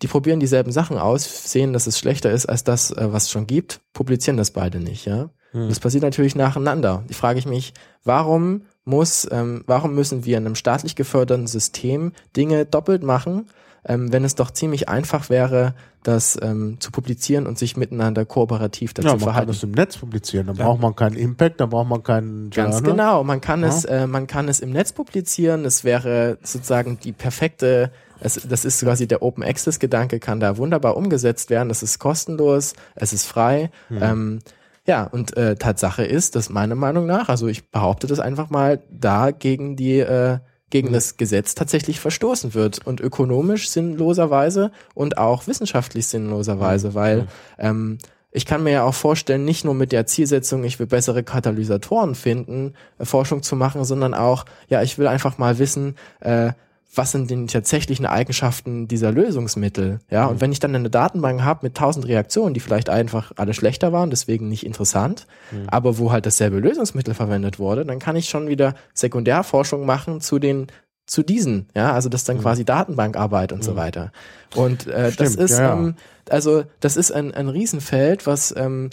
die probieren dieselben Sachen aus, sehen, dass es schlechter ist als das, äh, was es schon gibt, publizieren das beide nicht, ja. Hm. Das passiert natürlich nacheinander. Die frage ich mich, warum muss, ähm, warum müssen wir in einem staatlich geförderten System Dinge doppelt machen, ähm, wenn es doch ziemlich einfach wäre, das ähm, zu publizieren und sich miteinander kooperativ dazu Ja, man kann verhalten. das im Netz publizieren. Da Ja. braucht man keinen Impact, da braucht man keinen Ganz Journal. genau. Man kann Ja. es, äh, man kann es im Netz publizieren. Es wäre sozusagen die perfekte, es, das ist quasi der Open Access Gedanke, kann da wunderbar umgesetzt werden. Es ist kostenlos, es ist frei. Ähm, ja, und äh, Tatsache ist, dass meiner Meinung nach, also ich behaupte das einfach mal, da gegen die äh, gegen das Gesetz tatsächlich verstoßen wird und ökonomisch sinnloserweise und auch wissenschaftlich sinnloserweise, weil ähm, ich kann mir ja auch vorstellen, nicht nur mit der Zielsetzung, ich will bessere Katalysatoren finden, äh, Forschung zu machen, sondern auch, ja, ich will einfach mal wissen, äh, was sind denn die tatsächlichen Eigenschaften dieser Lösungsmittel? Ja, und mhm. wenn ich dann eine Datenbank habe mit tausend Reaktionen, die vielleicht einfach alle schlechter waren, deswegen nicht interessant, mhm. aber wo halt dasselbe Lösungsmittel verwendet wurde, dann kann ich schon wieder Sekundärforschung machen zu den zu diesen, ja, also das ist dann mhm. quasi Datenbankarbeit und mhm. so weiter. Und äh, Stimmt, das ist, ja, ja. Ähm, also das ist ein, ein Riesenfeld, was ähm,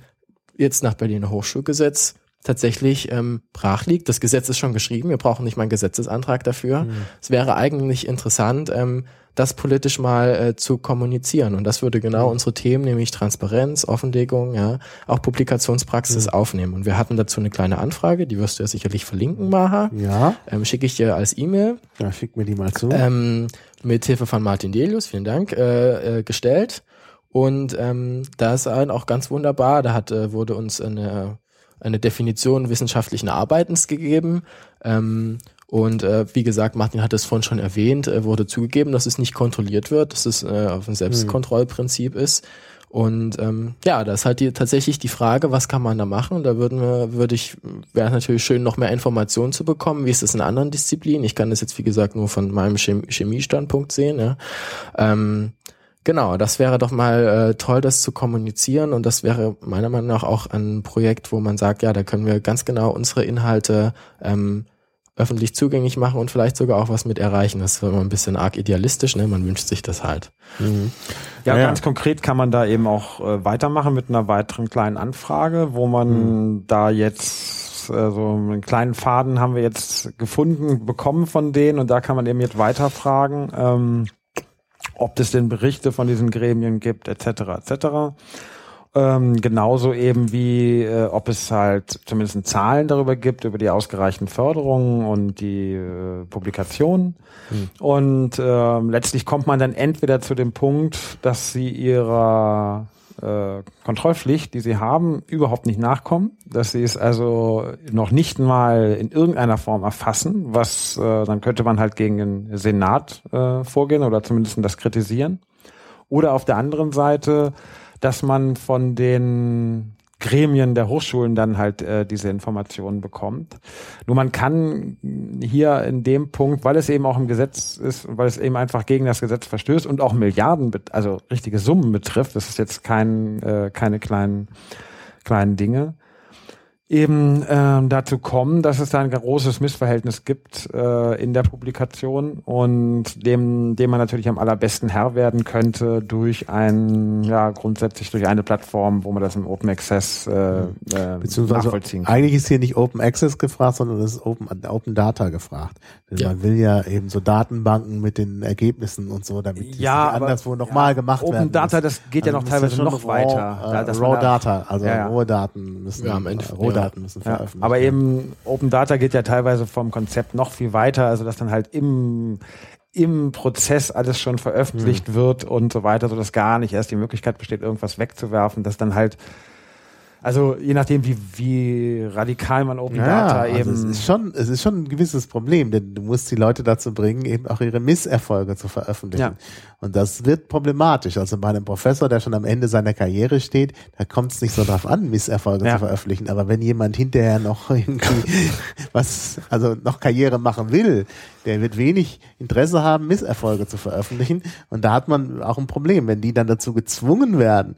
jetzt nach Berliner Hochschulgesetz tatsächlich ähm, brach liegt. Das Gesetz ist schon geschrieben, wir brauchen nicht mal einen Gesetzesantrag dafür. Mhm. Es wäre eigentlich interessant, ähm, das politisch mal äh, zu kommunizieren. Und das würde genau mhm. unsere Themen, nämlich Transparenz, Offenlegung, ja, auch Publikationspraxis mhm. aufnehmen. Und wir hatten dazu eine kleine Anfrage, die wirst du ja sicherlich verlinken, Maha. Ja. Ähm, Schicke ich dir als E-Mail. Ja, schick mir die mal zu. Ähm, mit Hilfe von Martin Delius, vielen Dank, äh, äh, gestellt. Und ähm, da ist halt auch ganz wunderbar, da hat, äh, wurde uns eine eine Definition wissenschaftlichen Arbeitens gegeben. Ähm, und äh, wie gesagt, Martin hat es vorhin schon erwähnt, äh, wurde zugegeben, dass es nicht kontrolliert wird, dass es äh, auf ein Selbstkontrollprinzip ist. Und ähm, ja, da ist halt die, tatsächlich die Frage, was kann man da machen? Da würden wir, würde ich, wäre natürlich schön, noch mehr Informationen zu bekommen. Wie ist das in anderen Disziplinen? Ich kann das jetzt, wie gesagt, nur von meinem Chemiestandpunkt sehen. Ja. Ähm, Genau, das wäre doch mal äh, toll, das zu kommunizieren und das wäre meiner Meinung nach auch ein Projekt, wo man sagt, ja, da können wir ganz genau unsere Inhalte ähm, öffentlich zugänglich machen und vielleicht sogar auch was mit erreichen. Das ist immer ein bisschen arg idealistisch, ne? Man wünscht sich das halt. Mhm. Ja, ja, ganz konkret kann man da eben auch äh, weitermachen mit einer weiteren kleinen Anfrage, wo man mhm. da jetzt äh, so einen kleinen Faden haben wir jetzt gefunden, bekommen von denen und da kann man eben jetzt weiterfragen. Ähm, ob es denn Berichte von diesen Gremien gibt, etc. etc. Ähm, genauso eben wie, äh, ob es halt zumindest Zahlen darüber gibt, über die ausgereichten Förderungen und die äh, Publikationen. Hm. Und äh, letztlich kommt man dann entweder zu dem Punkt, dass sie ihrer äh, Kontrollpflicht, die sie haben, überhaupt nicht nachkommen, dass sie es also noch nicht mal in irgendeiner Form erfassen, was äh, dann könnte man halt gegen den Senat äh, vorgehen oder zumindest das kritisieren. Oder auf der anderen Seite, dass man von den Gremien der Hochschulen dann halt äh, diese Informationen bekommt. Nur man kann hier in dem Punkt, weil es eben auch im Gesetz ist, weil es eben einfach gegen das Gesetz verstößt und auch Milliarden, also richtige Summen betrifft, das ist jetzt kein, äh, keine kleinen, kleinen Dinge, eben äh, dazu kommen, dass es da ein großes Missverhältnis gibt äh, in der Publikation und dem, dem man natürlich am allerbesten Herr werden könnte durch ein, ja, grundsätzlich durch eine Plattform, wo man das im Open Access äh, äh, nachvollziehen kann. Eigentlich ist hier nicht Open Access gefragt, sondern es ist Open, Open Data gefragt. Denn ja. man will ja eben so Datenbanken mit den Ergebnissen und so, damit ja, anderswo nochmal ja, gemacht Open werden. Open Data, das geht also ja noch teilweise noch raw, weiter. Äh, Raw Data, also ja, rohe Daten müssen ja, am Ende, rohe Daten müssen veröffentlicht ja, Aber eben Open Data geht ja teilweise vom Konzept noch viel weiter, also dass dann halt im im Prozess alles schon veröffentlicht mhm. wird und so weiter, so dass gar nicht erst die Möglichkeit besteht, irgendwas wegzuwerfen, dass dann halt also je nachdem, wie, wie radikal man Open ja, Data also eben. Es ist schon, es ist schon ein gewisses Problem, denn du musst die Leute dazu bringen, eben auch ihre Misserfolge zu veröffentlichen. Ja. Und das wird problematisch. Also bei einem Professor, der schon am Ende seiner Karriere steht, da kommt es nicht so drauf an, Misserfolge ja. zu veröffentlichen. Aber wenn jemand hinterher noch irgendwie was, also noch Karriere machen will, der wird wenig Interesse haben, Misserfolge zu veröffentlichen. Und da hat man auch ein Problem, wenn die dann dazu gezwungen werden,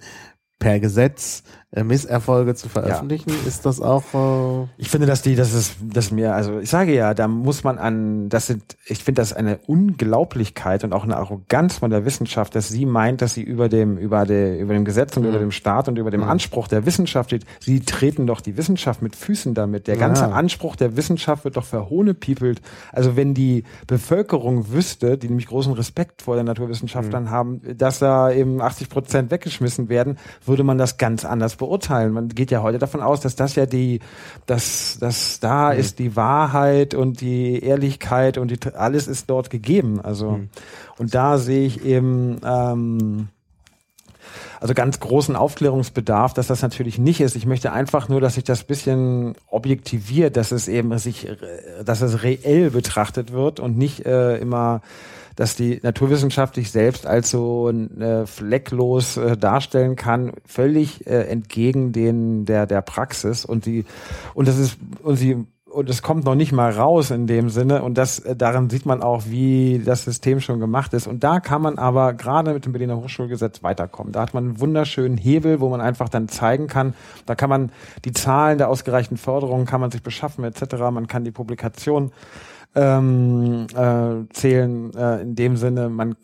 per Gesetz Misserfolge zu veröffentlichen, ja. ist das auch. Äh ich finde, dass die, das ist, das mir, also ich sage ja, da muss man an, das sind, ich finde das eine Unglaublichkeit und auch eine Arroganz von der Wissenschaft, dass sie meint, dass sie über dem, über der, über dem Gesetz und mhm. über dem Staat und über dem mhm. Anspruch der Wissenschaft steht. Sie treten doch die Wissenschaft mit Füßen damit. Der ganze ja. Anspruch der Wissenschaft wird doch verhohnepiepelt. Also wenn die Bevölkerung wüsste, die nämlich großen Respekt vor den Naturwissenschaftlern mhm. haben, dass da eben 80 Prozent weggeschmissen werden, würde man das ganz anders beurteilen. Man geht ja heute davon aus, dass das ja die, dass, dass da mhm. ist die Wahrheit und die Ehrlichkeit und die, alles ist dort gegeben. Also, mhm. und da sehe ich eben, ähm, also ganz großen Aufklärungsbedarf, dass das natürlich nicht ist. Ich möchte einfach nur, dass sich das bisschen objektiviert, dass es eben sich, dass es reell betrachtet wird und nicht äh, immer dass die Naturwissenschaft sich selbst als so äh, flecklos äh, darstellen kann, völlig äh, entgegen den der der Praxis und sie und das ist und sie und es kommt noch nicht mal raus in dem Sinne und das äh, daran sieht man auch, wie das System schon gemacht ist und da kann man aber gerade mit dem Berliner Hochschulgesetz weiterkommen. Da hat man einen wunderschönen Hebel, wo man einfach dann zeigen kann, da kann man die Zahlen der ausgereichten Förderungen kann man sich beschaffen etc. Man kann die Publikation ähm, äh, zählen äh, in dem Sinne, man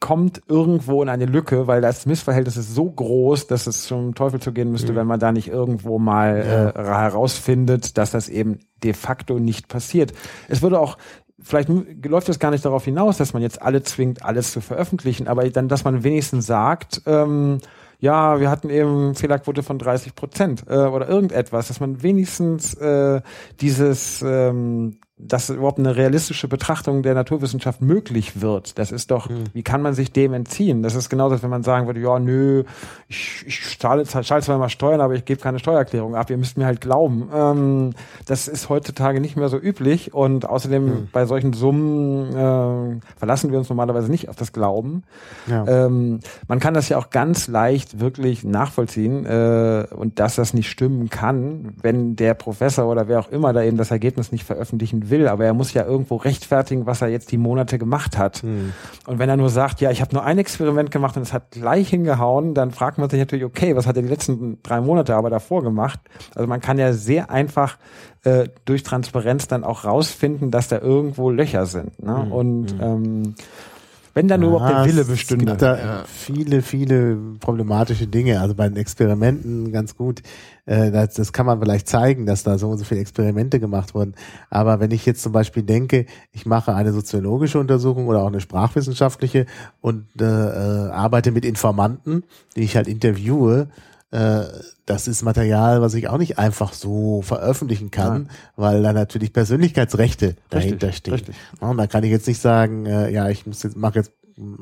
kommt irgendwo in eine Lücke, weil das Missverhältnis ist so groß, dass es zum Teufel zu gehen müsste, mhm. wenn man da nicht irgendwo mal ja. äh, herausfindet, dass das eben de facto nicht passiert. Es würde auch vielleicht läuft es gar nicht darauf hinaus, dass man jetzt alle zwingt, alles zu veröffentlichen, aber dann, dass man wenigstens sagt, ähm, ja, wir hatten eben Fehlerquote von 30 Prozent äh, oder irgendetwas, dass man wenigstens äh, dieses ähm, dass überhaupt eine realistische Betrachtung der Naturwissenschaft möglich wird. Das ist doch, mhm. wie kann man sich dem entziehen? Das ist genauso, als wenn man sagen würde, ja, nö, ich, ich zahle, zahle zwar mal Steuern, aber ich gebe keine Steuererklärung ab. Ihr müsst mir halt glauben. Ähm, das ist heutzutage nicht mehr so üblich und außerdem mhm. bei solchen Summen äh, verlassen wir uns normalerweise nicht auf das Glauben. Ja. Ähm, man kann das ja auch ganz leicht wirklich nachvollziehen äh, und dass das nicht stimmen kann, wenn der Professor oder wer auch immer da eben das Ergebnis nicht veröffentlichen will, aber er muss ja irgendwo rechtfertigen, was er jetzt die Monate gemacht hat. Mhm. Und wenn er nur sagt, ja, ich habe nur ein Experiment gemacht und es hat gleich hingehauen, dann fragt man sich natürlich, okay, was hat er die letzten drei Monate aber davor gemacht? Also man kann ja sehr einfach äh, durch Transparenz dann auch rausfinden, dass da irgendwo Löcher sind. Ne? Mhm. Und hm. ähm, wenn dann nur überhaupt der Wille bestünde. Es gibt da ja. viele, viele problematische Dinge. Also bei den Experimenten ganz gut. Äh, das, das kann man vielleicht zeigen, dass da so und so viele Experimente gemacht wurden. Aber wenn ich jetzt zum Beispiel denke, ich mache eine soziologische Untersuchung oder auch eine sprachwissenschaftliche und äh, äh, arbeite mit Informanten, die ich halt interviewe, äh, das ist Material, was ich auch nicht einfach so veröffentlichen kann, ja. weil da natürlich Persönlichkeitsrechte richtig, dahinter stehen. Richtig. Und da kann ich jetzt nicht sagen, äh, ja, ich muss jetzt, mache jetzt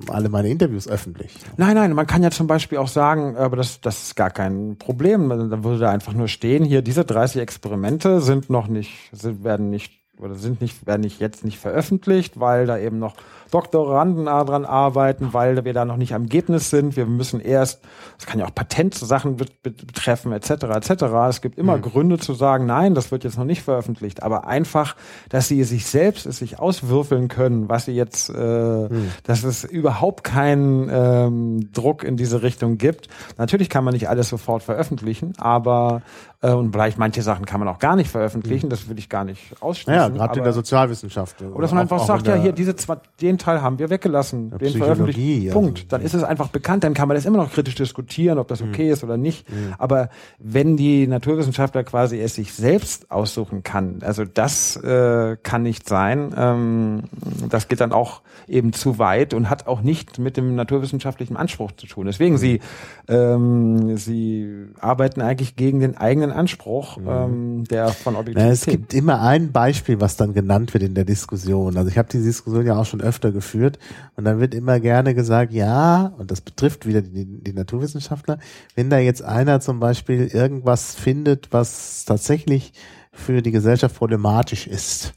alle meine Interviews öffentlich. Nein, nein, man kann ja zum Beispiel auch sagen, aber das, das ist gar kein Problem. Da würde da einfach nur stehen, hier diese 30 Experimente sind noch nicht, sind, werden nicht oder sind nicht, werden nicht jetzt nicht veröffentlicht, weil da eben noch Doktoranden dran arbeiten, weil wir da noch nicht am Ergebnis sind. Wir müssen erst, das kann ja auch Patentsachen betreffen, etc., etc. Es gibt immer mhm. Gründe zu sagen, nein, das wird jetzt noch nicht veröffentlicht. Aber einfach, dass sie sich selbst es sich auswürfeln können, was sie jetzt, äh, mhm. dass es überhaupt keinen ähm, Druck in diese Richtung gibt. Natürlich kann man nicht alles sofort veröffentlichen, aber äh, und vielleicht manche Sachen kann man auch gar nicht veröffentlichen, mhm. das will ich gar nicht ausschließen. Ja, gerade in der Sozialwissenschaft. Oder dass man einfach sagt, ja, hier, diese zwei, den Teil haben wir weggelassen, den veröffentlicht. Ja. Punkt. Dann ist es einfach bekannt, dann kann man das immer noch kritisch diskutieren, ob das okay mhm. ist oder nicht. Mhm. Aber wenn die Naturwissenschaftler quasi es sich selbst aussuchen kann, also das äh, kann nicht sein. Ähm, das geht dann auch eben zu weit und hat auch nicht mit dem naturwissenschaftlichen Anspruch zu tun. Deswegen mhm. sie ähm, sie arbeiten eigentlich gegen den eigenen Anspruch, mhm. ähm, der von Objektivität. Na, es gibt immer ein Beispiel, was dann genannt wird in der Diskussion. Also ich habe die Diskussion ja auch schon öfter geführt und dann wird immer gerne gesagt, ja, und das betrifft wieder die, die Naturwissenschaftler, wenn da jetzt einer zum Beispiel irgendwas findet, was tatsächlich für die Gesellschaft problematisch ist,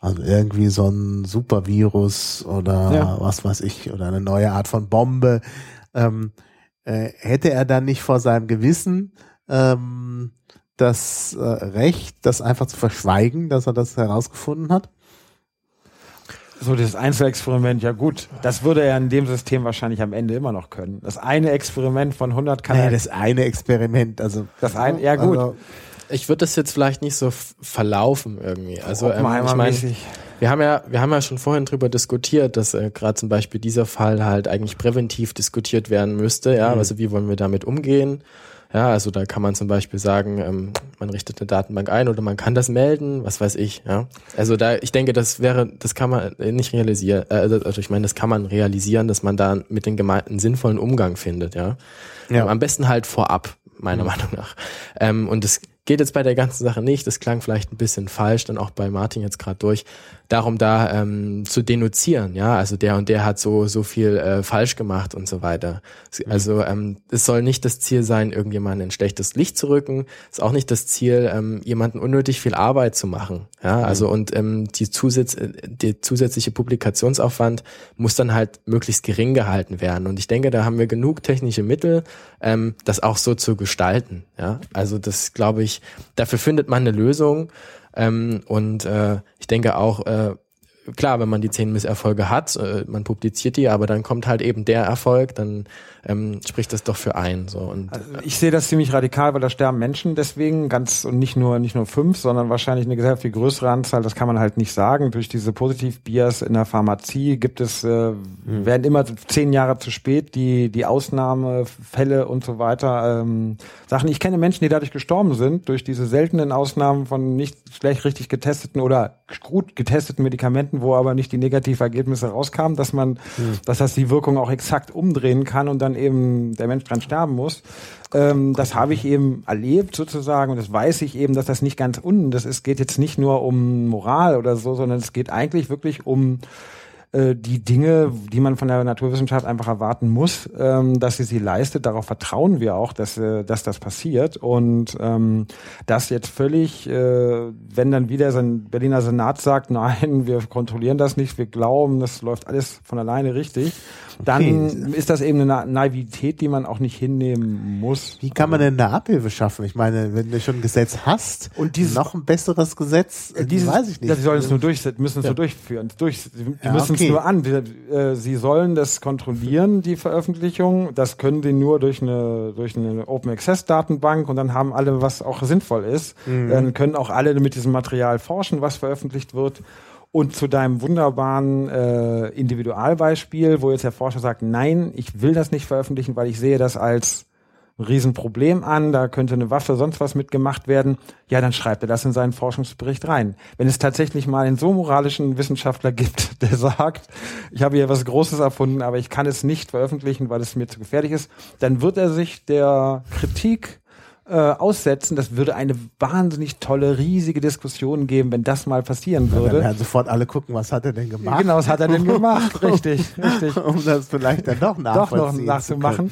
also irgendwie so ein Supervirus oder ja. was weiß ich, oder eine neue Art von Bombe. Ähm, äh, hätte er dann nicht vor seinem Gewissen ähm, das äh, Recht, das einfach zu verschweigen, dass er das herausgefunden hat? So, das Einzelexperiment, ja gut, das würde er in dem System wahrscheinlich am Ende immer noch können. Das eine Experiment von 100 kann naja, er... das eine Experiment, also... Das ein, ja gut. Also, ich würde das jetzt vielleicht nicht so verlaufen irgendwie. Also ähm, ich meine, wir haben ja, wir haben ja schon vorhin drüber diskutiert, dass äh, gerade zum Beispiel dieser Fall halt eigentlich präventiv diskutiert werden müsste. Ja, mhm. also wie wollen wir damit umgehen? Ja, also da kann man zum Beispiel sagen, ähm, man richtet eine Datenbank ein oder man kann das melden, was weiß ich. Ja, also da, ich denke, das wäre, das kann man nicht realisieren. Äh, also, also ich meine, das kann man realisieren, dass man da mit den Gemeinden sinnvollen Umgang findet. Ja, ja. Ähm, am besten halt vorab, meiner. Meinung nach. Ähm, und es geht jetzt bei der ganzen Sache nicht, das klang vielleicht ein bisschen falsch, dann auch bei Martin jetzt gerade durch, darum da ähm, zu denunzieren, ja, also der und der hat so so viel äh, falsch gemacht und so weiter. Mhm. Also ähm, es soll nicht das Ziel sein, irgendjemanden in schlechtes Licht zu rücken. Ist auch nicht das Ziel, ähm, jemanden unnötig viel Arbeit zu machen, ja, also und ähm, die Zusatz, äh, der zusätzliche Publikationsaufwand muss dann halt möglichst gering gehalten werden. Und ich denke, da haben wir genug technische Mittel, ähm, das auch so zu gestalten, ja. Also das glaube ich, dafür findet man eine Lösung. Ähm, und äh, ich denke auch, äh, klar, wenn man die zehn Misserfolge hat, äh, man publiziert die, aber dann kommt halt eben der Erfolg, dann ähm, spricht das doch für ein. So und Also ich sehe das ziemlich radikal, weil da sterben Menschen deswegen ganz und nicht nur nicht nur fünf, sondern wahrscheinlich eine sehr viel größere Anzahl. Das kann man halt nicht sagen. Durch diese Positiv-Bias in der Pharmazie gibt es äh, werden immer zehn Jahre zu spät die die Ausnahmefälle und so weiter ähm, Sachen. Ich kenne Menschen, die dadurch gestorben sind durch diese seltenen Ausnahmen von nicht schlecht richtig getesteten oder gut getesteten Medikamenten, wo aber nicht die Negativergebnisse rauskamen, dass man, dass das die Wirkung auch exakt umdrehen kann und dann eben der Mensch dran sterben muss. Ähm, das habe ich eben erlebt sozusagen und das weiß ich eben, dass das nicht ganz unten das ist. geht jetzt nicht nur um Moral oder so, sondern es geht eigentlich wirklich um äh, die Dinge, die man von der Naturwissenschaft einfach erwarten muss, ähm, dass sie sie leistet. Darauf vertrauen wir auch, dass, äh, dass das passiert. Und ähm, das jetzt völlig, äh, wenn dann wieder sein Berliner Senat sagt, nein, wir kontrollieren das nicht, wir glauben, das läuft alles von alleine richtig, dann ist das eben eine Na- Naivität, die man auch nicht hinnehmen muss. Wie kann man denn da Abhilfe schaffen? Ich meine, wenn du schon ein Gesetz hast Und dieses- noch ein besseres Gesetz, äh, Dieses, weiß ich nicht. Sie sollen es nur durchsetzen, müssen es Ja. nur durchführen. Durch, die Ja, müssen. Es nur an. Die, äh, sie sollen das kontrollieren, die Veröffentlichung. Das können sie nur durch eine, durch eine Open Access Datenbank und dann haben alle, was auch sinnvoll ist. Mhm. Dann können auch alle mit diesem Material forschen, was veröffentlicht wird. Und zu deinem wunderbaren äh, Individualbeispiel, wo jetzt der Forscher sagt, nein, ich will das nicht veröffentlichen, weil ich sehe das als ein Riesenproblem an, da könnte eine Waffe, sonst was mitgemacht werden, ja, dann schreibt er das in seinen Forschungsbericht rein. Wenn es tatsächlich mal einen so moralischen Wissenschaftler gibt, der sagt, ich habe hier was Großes erfunden, aber ich kann es nicht veröffentlichen, weil es mir zu gefährlich ist, dann wird er sich der Kritik äh, aussetzen. Das würde eine wahnsinnig tolle, riesige Diskussion geben, wenn das mal passieren dann würde. werden sofort alle gucken, was hat er denn gemacht? Genau, was hat er denn gemacht? Richtig, richtig um das vielleicht dann doch doch noch nachzumachen.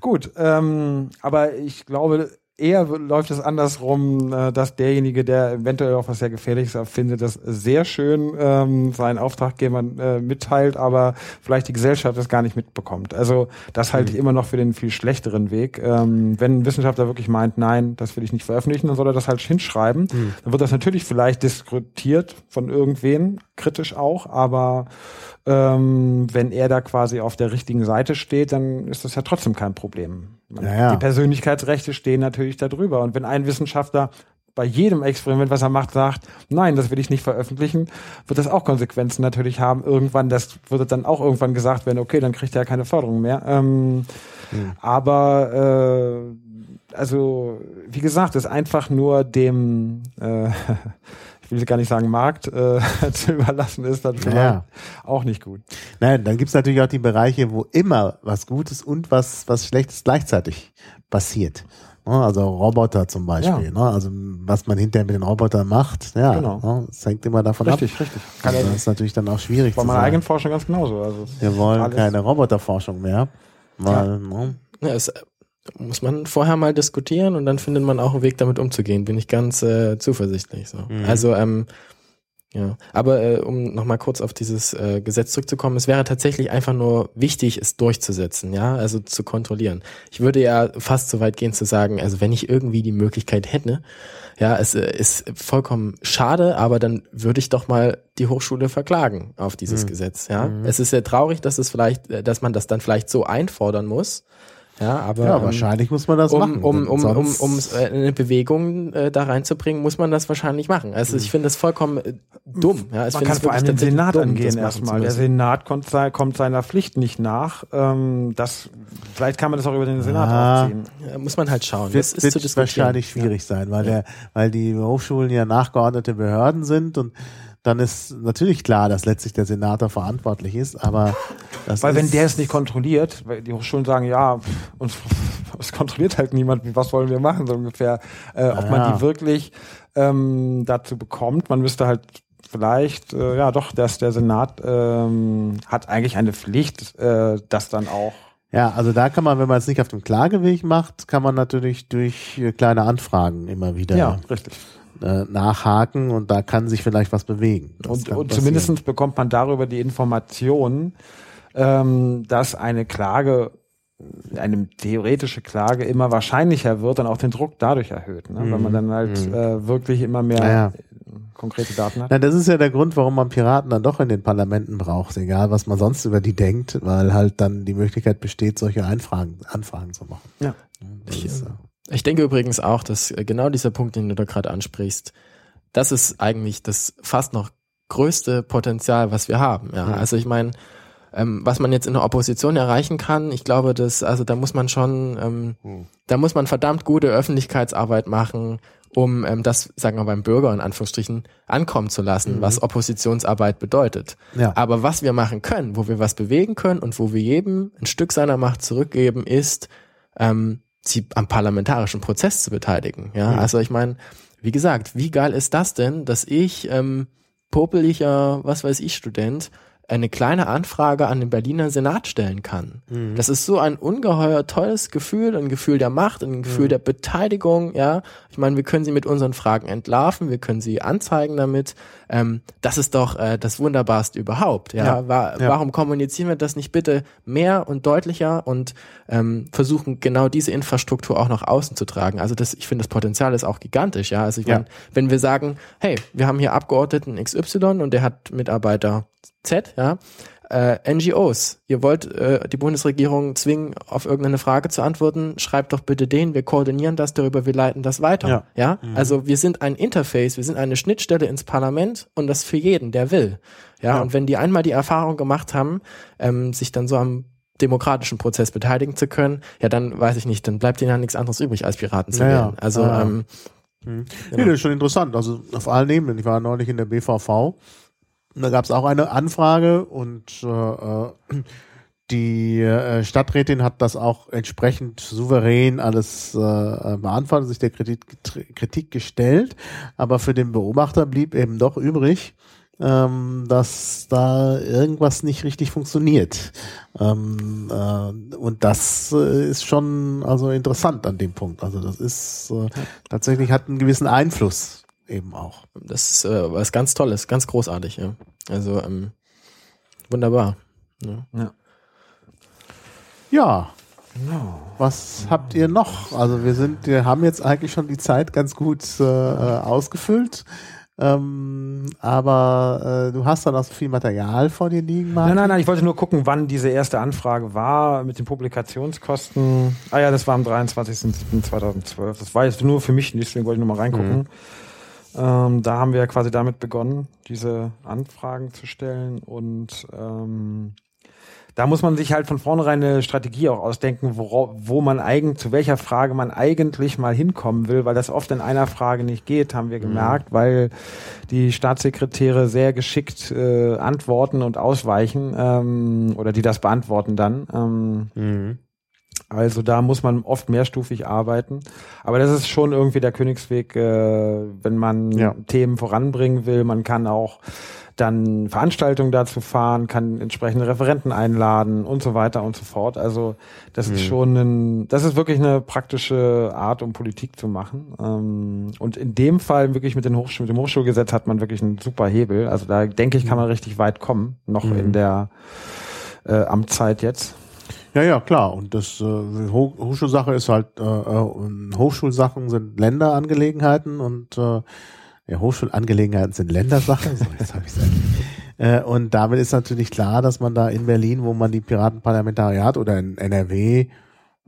Gut, ähm, aber ich glaube, eher läuft es andersrum, äh, dass derjenige, der eventuell auch was sehr Gefährliches erfindet, das sehr schön ähm, seinen Auftraggebern äh, mitteilt, aber vielleicht die Gesellschaft das gar nicht mitbekommt. Also das halte ich immer noch für den viel schlechteren Weg. Ähm, wenn ein Wissenschaftler wirklich meint, nein, das will ich nicht veröffentlichen, dann soll er das halt hinschreiben. Dann wird das natürlich vielleicht diskutiert von irgendwen, kritisch auch, aber ähm, wenn er da quasi auf der richtigen Seite steht, dann ist das ja trotzdem kein Problem. Man, Ja, ja. Die Persönlichkeitsrechte stehen natürlich darüber. Und wenn ein Wissenschaftler bei jedem Experiment, was er macht, sagt, nein, das will ich nicht veröffentlichen, wird das auch Konsequenzen natürlich haben. Irgendwann, das würde dann auch irgendwann gesagt werden, okay, dann kriegt er ja keine Förderung mehr. Ähm, Aber äh, also, wie gesagt, ist einfach nur dem, äh, ich will gar nicht sagen Markt, äh, zu überlassen ist dann vielleicht Ja. auch nicht gut. Nein, dann gibt's natürlich auch die Bereiche, wo immer was Gutes und was, was Schlechtes gleichzeitig passiert. Ne, Also Roboter zum Beispiel. Ja. Ne? Also was man hinterher mit den Robotern macht, ja, Genau. ne? das hängt immer davon Richtig, ab. richtig. Kann das ist natürlich dann auch schwierig Bei meiner eigenen Forschung ganz genauso. Also es Wir wollen keine Roboterforschung mehr. Weil, ne? Ja, es muss man vorher mal diskutieren und dann findet man auch einen Weg, damit umzugehen. Bin ich ganz äh, zuversichtlich. So. Mhm. Also, ähm, ja. Aber äh, um nochmal kurz auf dieses äh, Gesetz zurückzukommen, es wäre tatsächlich einfach nur wichtig, es durchzusetzen, ja, also zu kontrollieren. Ich würde ja fast so weit gehen zu sagen, also wenn ich irgendwie die Möglichkeit hätte, ja, es äh, ist vollkommen schade, aber dann würde ich doch mal die Hochschule verklagen auf dieses Mhm. Gesetz, ja. Es ist sehr traurig, dass es vielleicht, äh, dass man das dann vielleicht so einfordern muss. Ja, aber ja, ähm, wahrscheinlich muss man das um, machen. um, um, um, um äh, eine Bewegung äh, da reinzubringen, muss man das wahrscheinlich machen. Also ich finde das vollkommen äh, dumm. Ja, ich Man kann es vor allem den Senat dumm, angehen erstmal. Der. Senat kommt, sei- kommt seiner Pflicht nicht nach. Ähm, das, vielleicht kann man das auch über den Senat Ja. aufziehen. Ja, muss man halt schauen. wird, das ist wird zu diskutieren. wahrscheinlich schwierig sein, weil der, weil die Hochschulen ja nachgeordnete Behörden sind und dann ist natürlich klar, dass letztlich der Senator verantwortlich ist, aber das Weil wenn der es nicht kontrolliert, weil die Hochschulen sagen, ja, uns es kontrolliert halt niemand, was wollen wir machen, so ungefähr, äh, ob Ja. man die wirklich ähm, dazu bekommt. Man müsste halt vielleicht, äh, ja doch, dass der Senat ähm, hat eigentlich eine Pflicht, äh, das dann auch Ja, also da kann man, wenn man es nicht auf dem Klageweg macht, kann man natürlich durch äh, kleine Anfragen immer wieder ja, richtig. Äh, nachhaken und da kann sich vielleicht was bewegen. Das Und, und zumindest bekommt man darüber die Information, ähm, dass eine Klage, eine theoretische Klage immer wahrscheinlicher wird und auch den Druck dadurch erhöht, ne? weil man dann halt Mhm. äh, wirklich immer mehr Naja. konkrete Daten hat. Na, das ist ja der Grund, warum man Piraten dann doch in den Parlamenten braucht, egal was man sonst über die denkt, weil halt dann die Möglichkeit besteht, solche Einfragen, Anfragen zu machen. Ja. Das ist, äh, Ich denke übrigens auch, dass äh, genau dieser Punkt, den du da gerade ansprichst, das ist eigentlich das fast noch größte Potenzial, was wir haben. Ja, Mhm. also ich meine, ähm, was man jetzt in der Opposition erreichen kann, ich glaube, dass also da muss man schon, ähm, Mhm. da muss man verdammt gute Öffentlichkeitsarbeit machen, um ähm, das, sagen wir beim Bürger in Anführungsstrichen, ankommen zu lassen, Mhm. was Oppositionsarbeit bedeutet. ja. Aber was wir machen können, wo wir was bewegen können und wo wir jedem ein Stück seiner Macht zurückgeben, ist, ähm, sie am parlamentarischen Prozess zu beteiligen. Ja, Mhm. also ich meine, wie gesagt, wie geil ist das denn, dass ich ähm, popeliger, was weiß ich, Student eine kleine Anfrage an den Berliner Senat stellen kann. Mhm. Das ist so ein ungeheuer tolles Gefühl, ein Gefühl der Macht, ein Gefühl Mhm. der Beteiligung, ja. Ich meine, wir können sie mit unseren Fragen entlarven, wir können sie anzeigen damit. Ähm, das ist doch äh, das Wunderbarste überhaupt, ja. Ja, Wa ja. Warum kommunizieren wir das nicht bitte mehr und deutlicher und ähm, versuchen genau diese Infrastruktur auch nach außen zu tragen? Also das, ich finde, das Potenzial ist auch gigantisch, ja. Also ich Ja. meine, wenn wir sagen, hey, wir haben hier Abgeordneten XY und der hat Mitarbeiter Z, ja, äh, NGOs, ihr wollt äh, die Bundesregierung zwingen, auf irgendeine Frage zu antworten, schreibt doch bitte den, wir koordinieren das darüber, wir leiten das weiter. Ja. Ja, also wir sind ein Interface, wir sind eine Schnittstelle ins Parlament und das für jeden, der will. Ja, Ja. und wenn die einmal die Erfahrung gemacht haben, ähm, sich dann so am demokratischen Prozess beteiligen zu können, ja, dann weiß ich nicht, dann bleibt ihnen ja nichts anderes übrig, als Piraten zu Ja, ja. wählen. Also, Ja, ähm, Nee, Genau. das ist schon interessant. Also auf allen Ebenen. Ich war neulich in der BVV. Und da gab es auch eine Anfrage und äh, äh, die äh, Stadträtin hat das auch entsprechend souverän alles äh, beantwortet, sich der Kritik, Kritik gestellt. Aber für den Beobachter blieb eben doch übrig, ähm, dass da irgendwas nicht richtig funktioniert. Ähm, äh, und das äh, ist schon also interessant an dem Punkt. Also das ist äh, tatsächlich hat einen gewissen Einfluss eben auch. das ist äh, was ganz Tolles, ganz großartig, ja. Also, ähm, wunderbar. Ja. Ja, Genau. was habt ihr noch? Also wir sind, wir haben jetzt eigentlich schon die Zeit ganz gut äh, äh, ausgefüllt. Ähm, aber äh, du hast dann auch so viel Material vor dir liegen, Martin. Nein, nein, nein, ich wollte nur gucken, wann diese erste Anfrage war mit den Publikationskosten. Ah ja, das war am 23.07.2012. Das war jetzt nur für mich, deswegen wollte ich nur mal reingucken. Ähm, da haben wir ja quasi damit begonnen, diese Anfragen zu stellen und ähm, da muss man sich halt von vornherein eine Strategie auch ausdenken, wo, wo man eigen, zu welcher Frage man eigentlich mal hinkommen will, weil das oft in einer Frage nicht geht, haben wir gemerkt, weil die Staatssekretäre sehr geschickt äh, antworten und ausweichen ähm, oder die das beantworten dann. Ähm, Mhm. Also da muss man oft mehrstufig arbeiten. Aber das ist schon irgendwie der Königsweg, äh, wenn man Ja. Themen voranbringen will. Man kann auch dann Veranstaltungen dazu fahren, kann entsprechende Referenten einladen und so weiter und so fort. Also das ist Mhm. schon ein, das ist wirklich eine praktische Art, um Politik zu machen. Ähm, und in dem Fall wirklich mit, den Hochschul mit dem Hochschulgesetz hat man wirklich einen super Hebel. Also da denke ich, kann man richtig weit kommen, noch Mhm. in der äh, Amtszeit jetzt. Ja, ja, klar. Und das äh, Ho Hochschulsache ist halt, äh, äh, Hochschulsachen sind Länderangelegenheiten und äh, ja, Hochschulangelegenheiten sind Ländersachen. So, jetzt habe ich äh, Und damit ist natürlich klar, dass man da in Berlin, wo man die Piratenparlamentariat oder in NRW,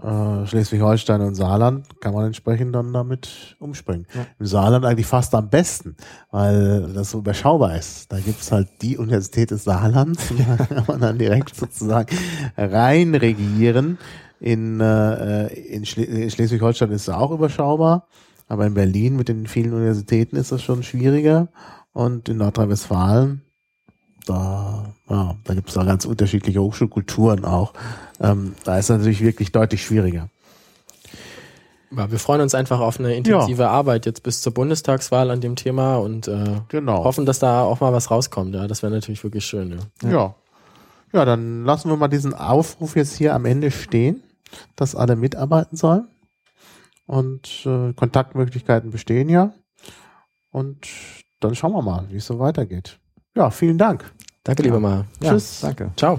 äh, Schleswig-Holstein und Saarland, kann man entsprechend dann damit umspringen. Ja. Im Saarland eigentlich fast am besten, weil das so überschaubar ist. Da gibt's halt die Universität des Saarlands, da kann man dann direkt sozusagen rein regieren. In, äh, in, Schle in Schleswig-Holstein ist es auch überschaubar, aber in Berlin mit den vielen Universitäten ist das schon schwieriger. Und in Nordrhein-Westfalen, da, ja, da gibt es da ganz unterschiedliche Hochschulkulturen auch. Ähm, da ist es natürlich wirklich deutlich schwieriger. Ja, wir freuen uns einfach auf eine intensive ja. Arbeit jetzt bis zur Bundestagswahl an dem Thema und äh, genau. hoffen, dass da auch mal was rauskommt. Ja, das wäre natürlich wirklich schön. Ja. ja. Ja, dann lassen wir mal diesen Aufruf jetzt hier am Ende stehen, dass alle mitarbeiten sollen. Und äh, Kontaktmöglichkeiten bestehen ja. Und dann schauen wir mal, wie es so weitergeht. Ja, vielen Dank. Danke, lieber Mal. Ja, Tschüss. Danke. Ciao.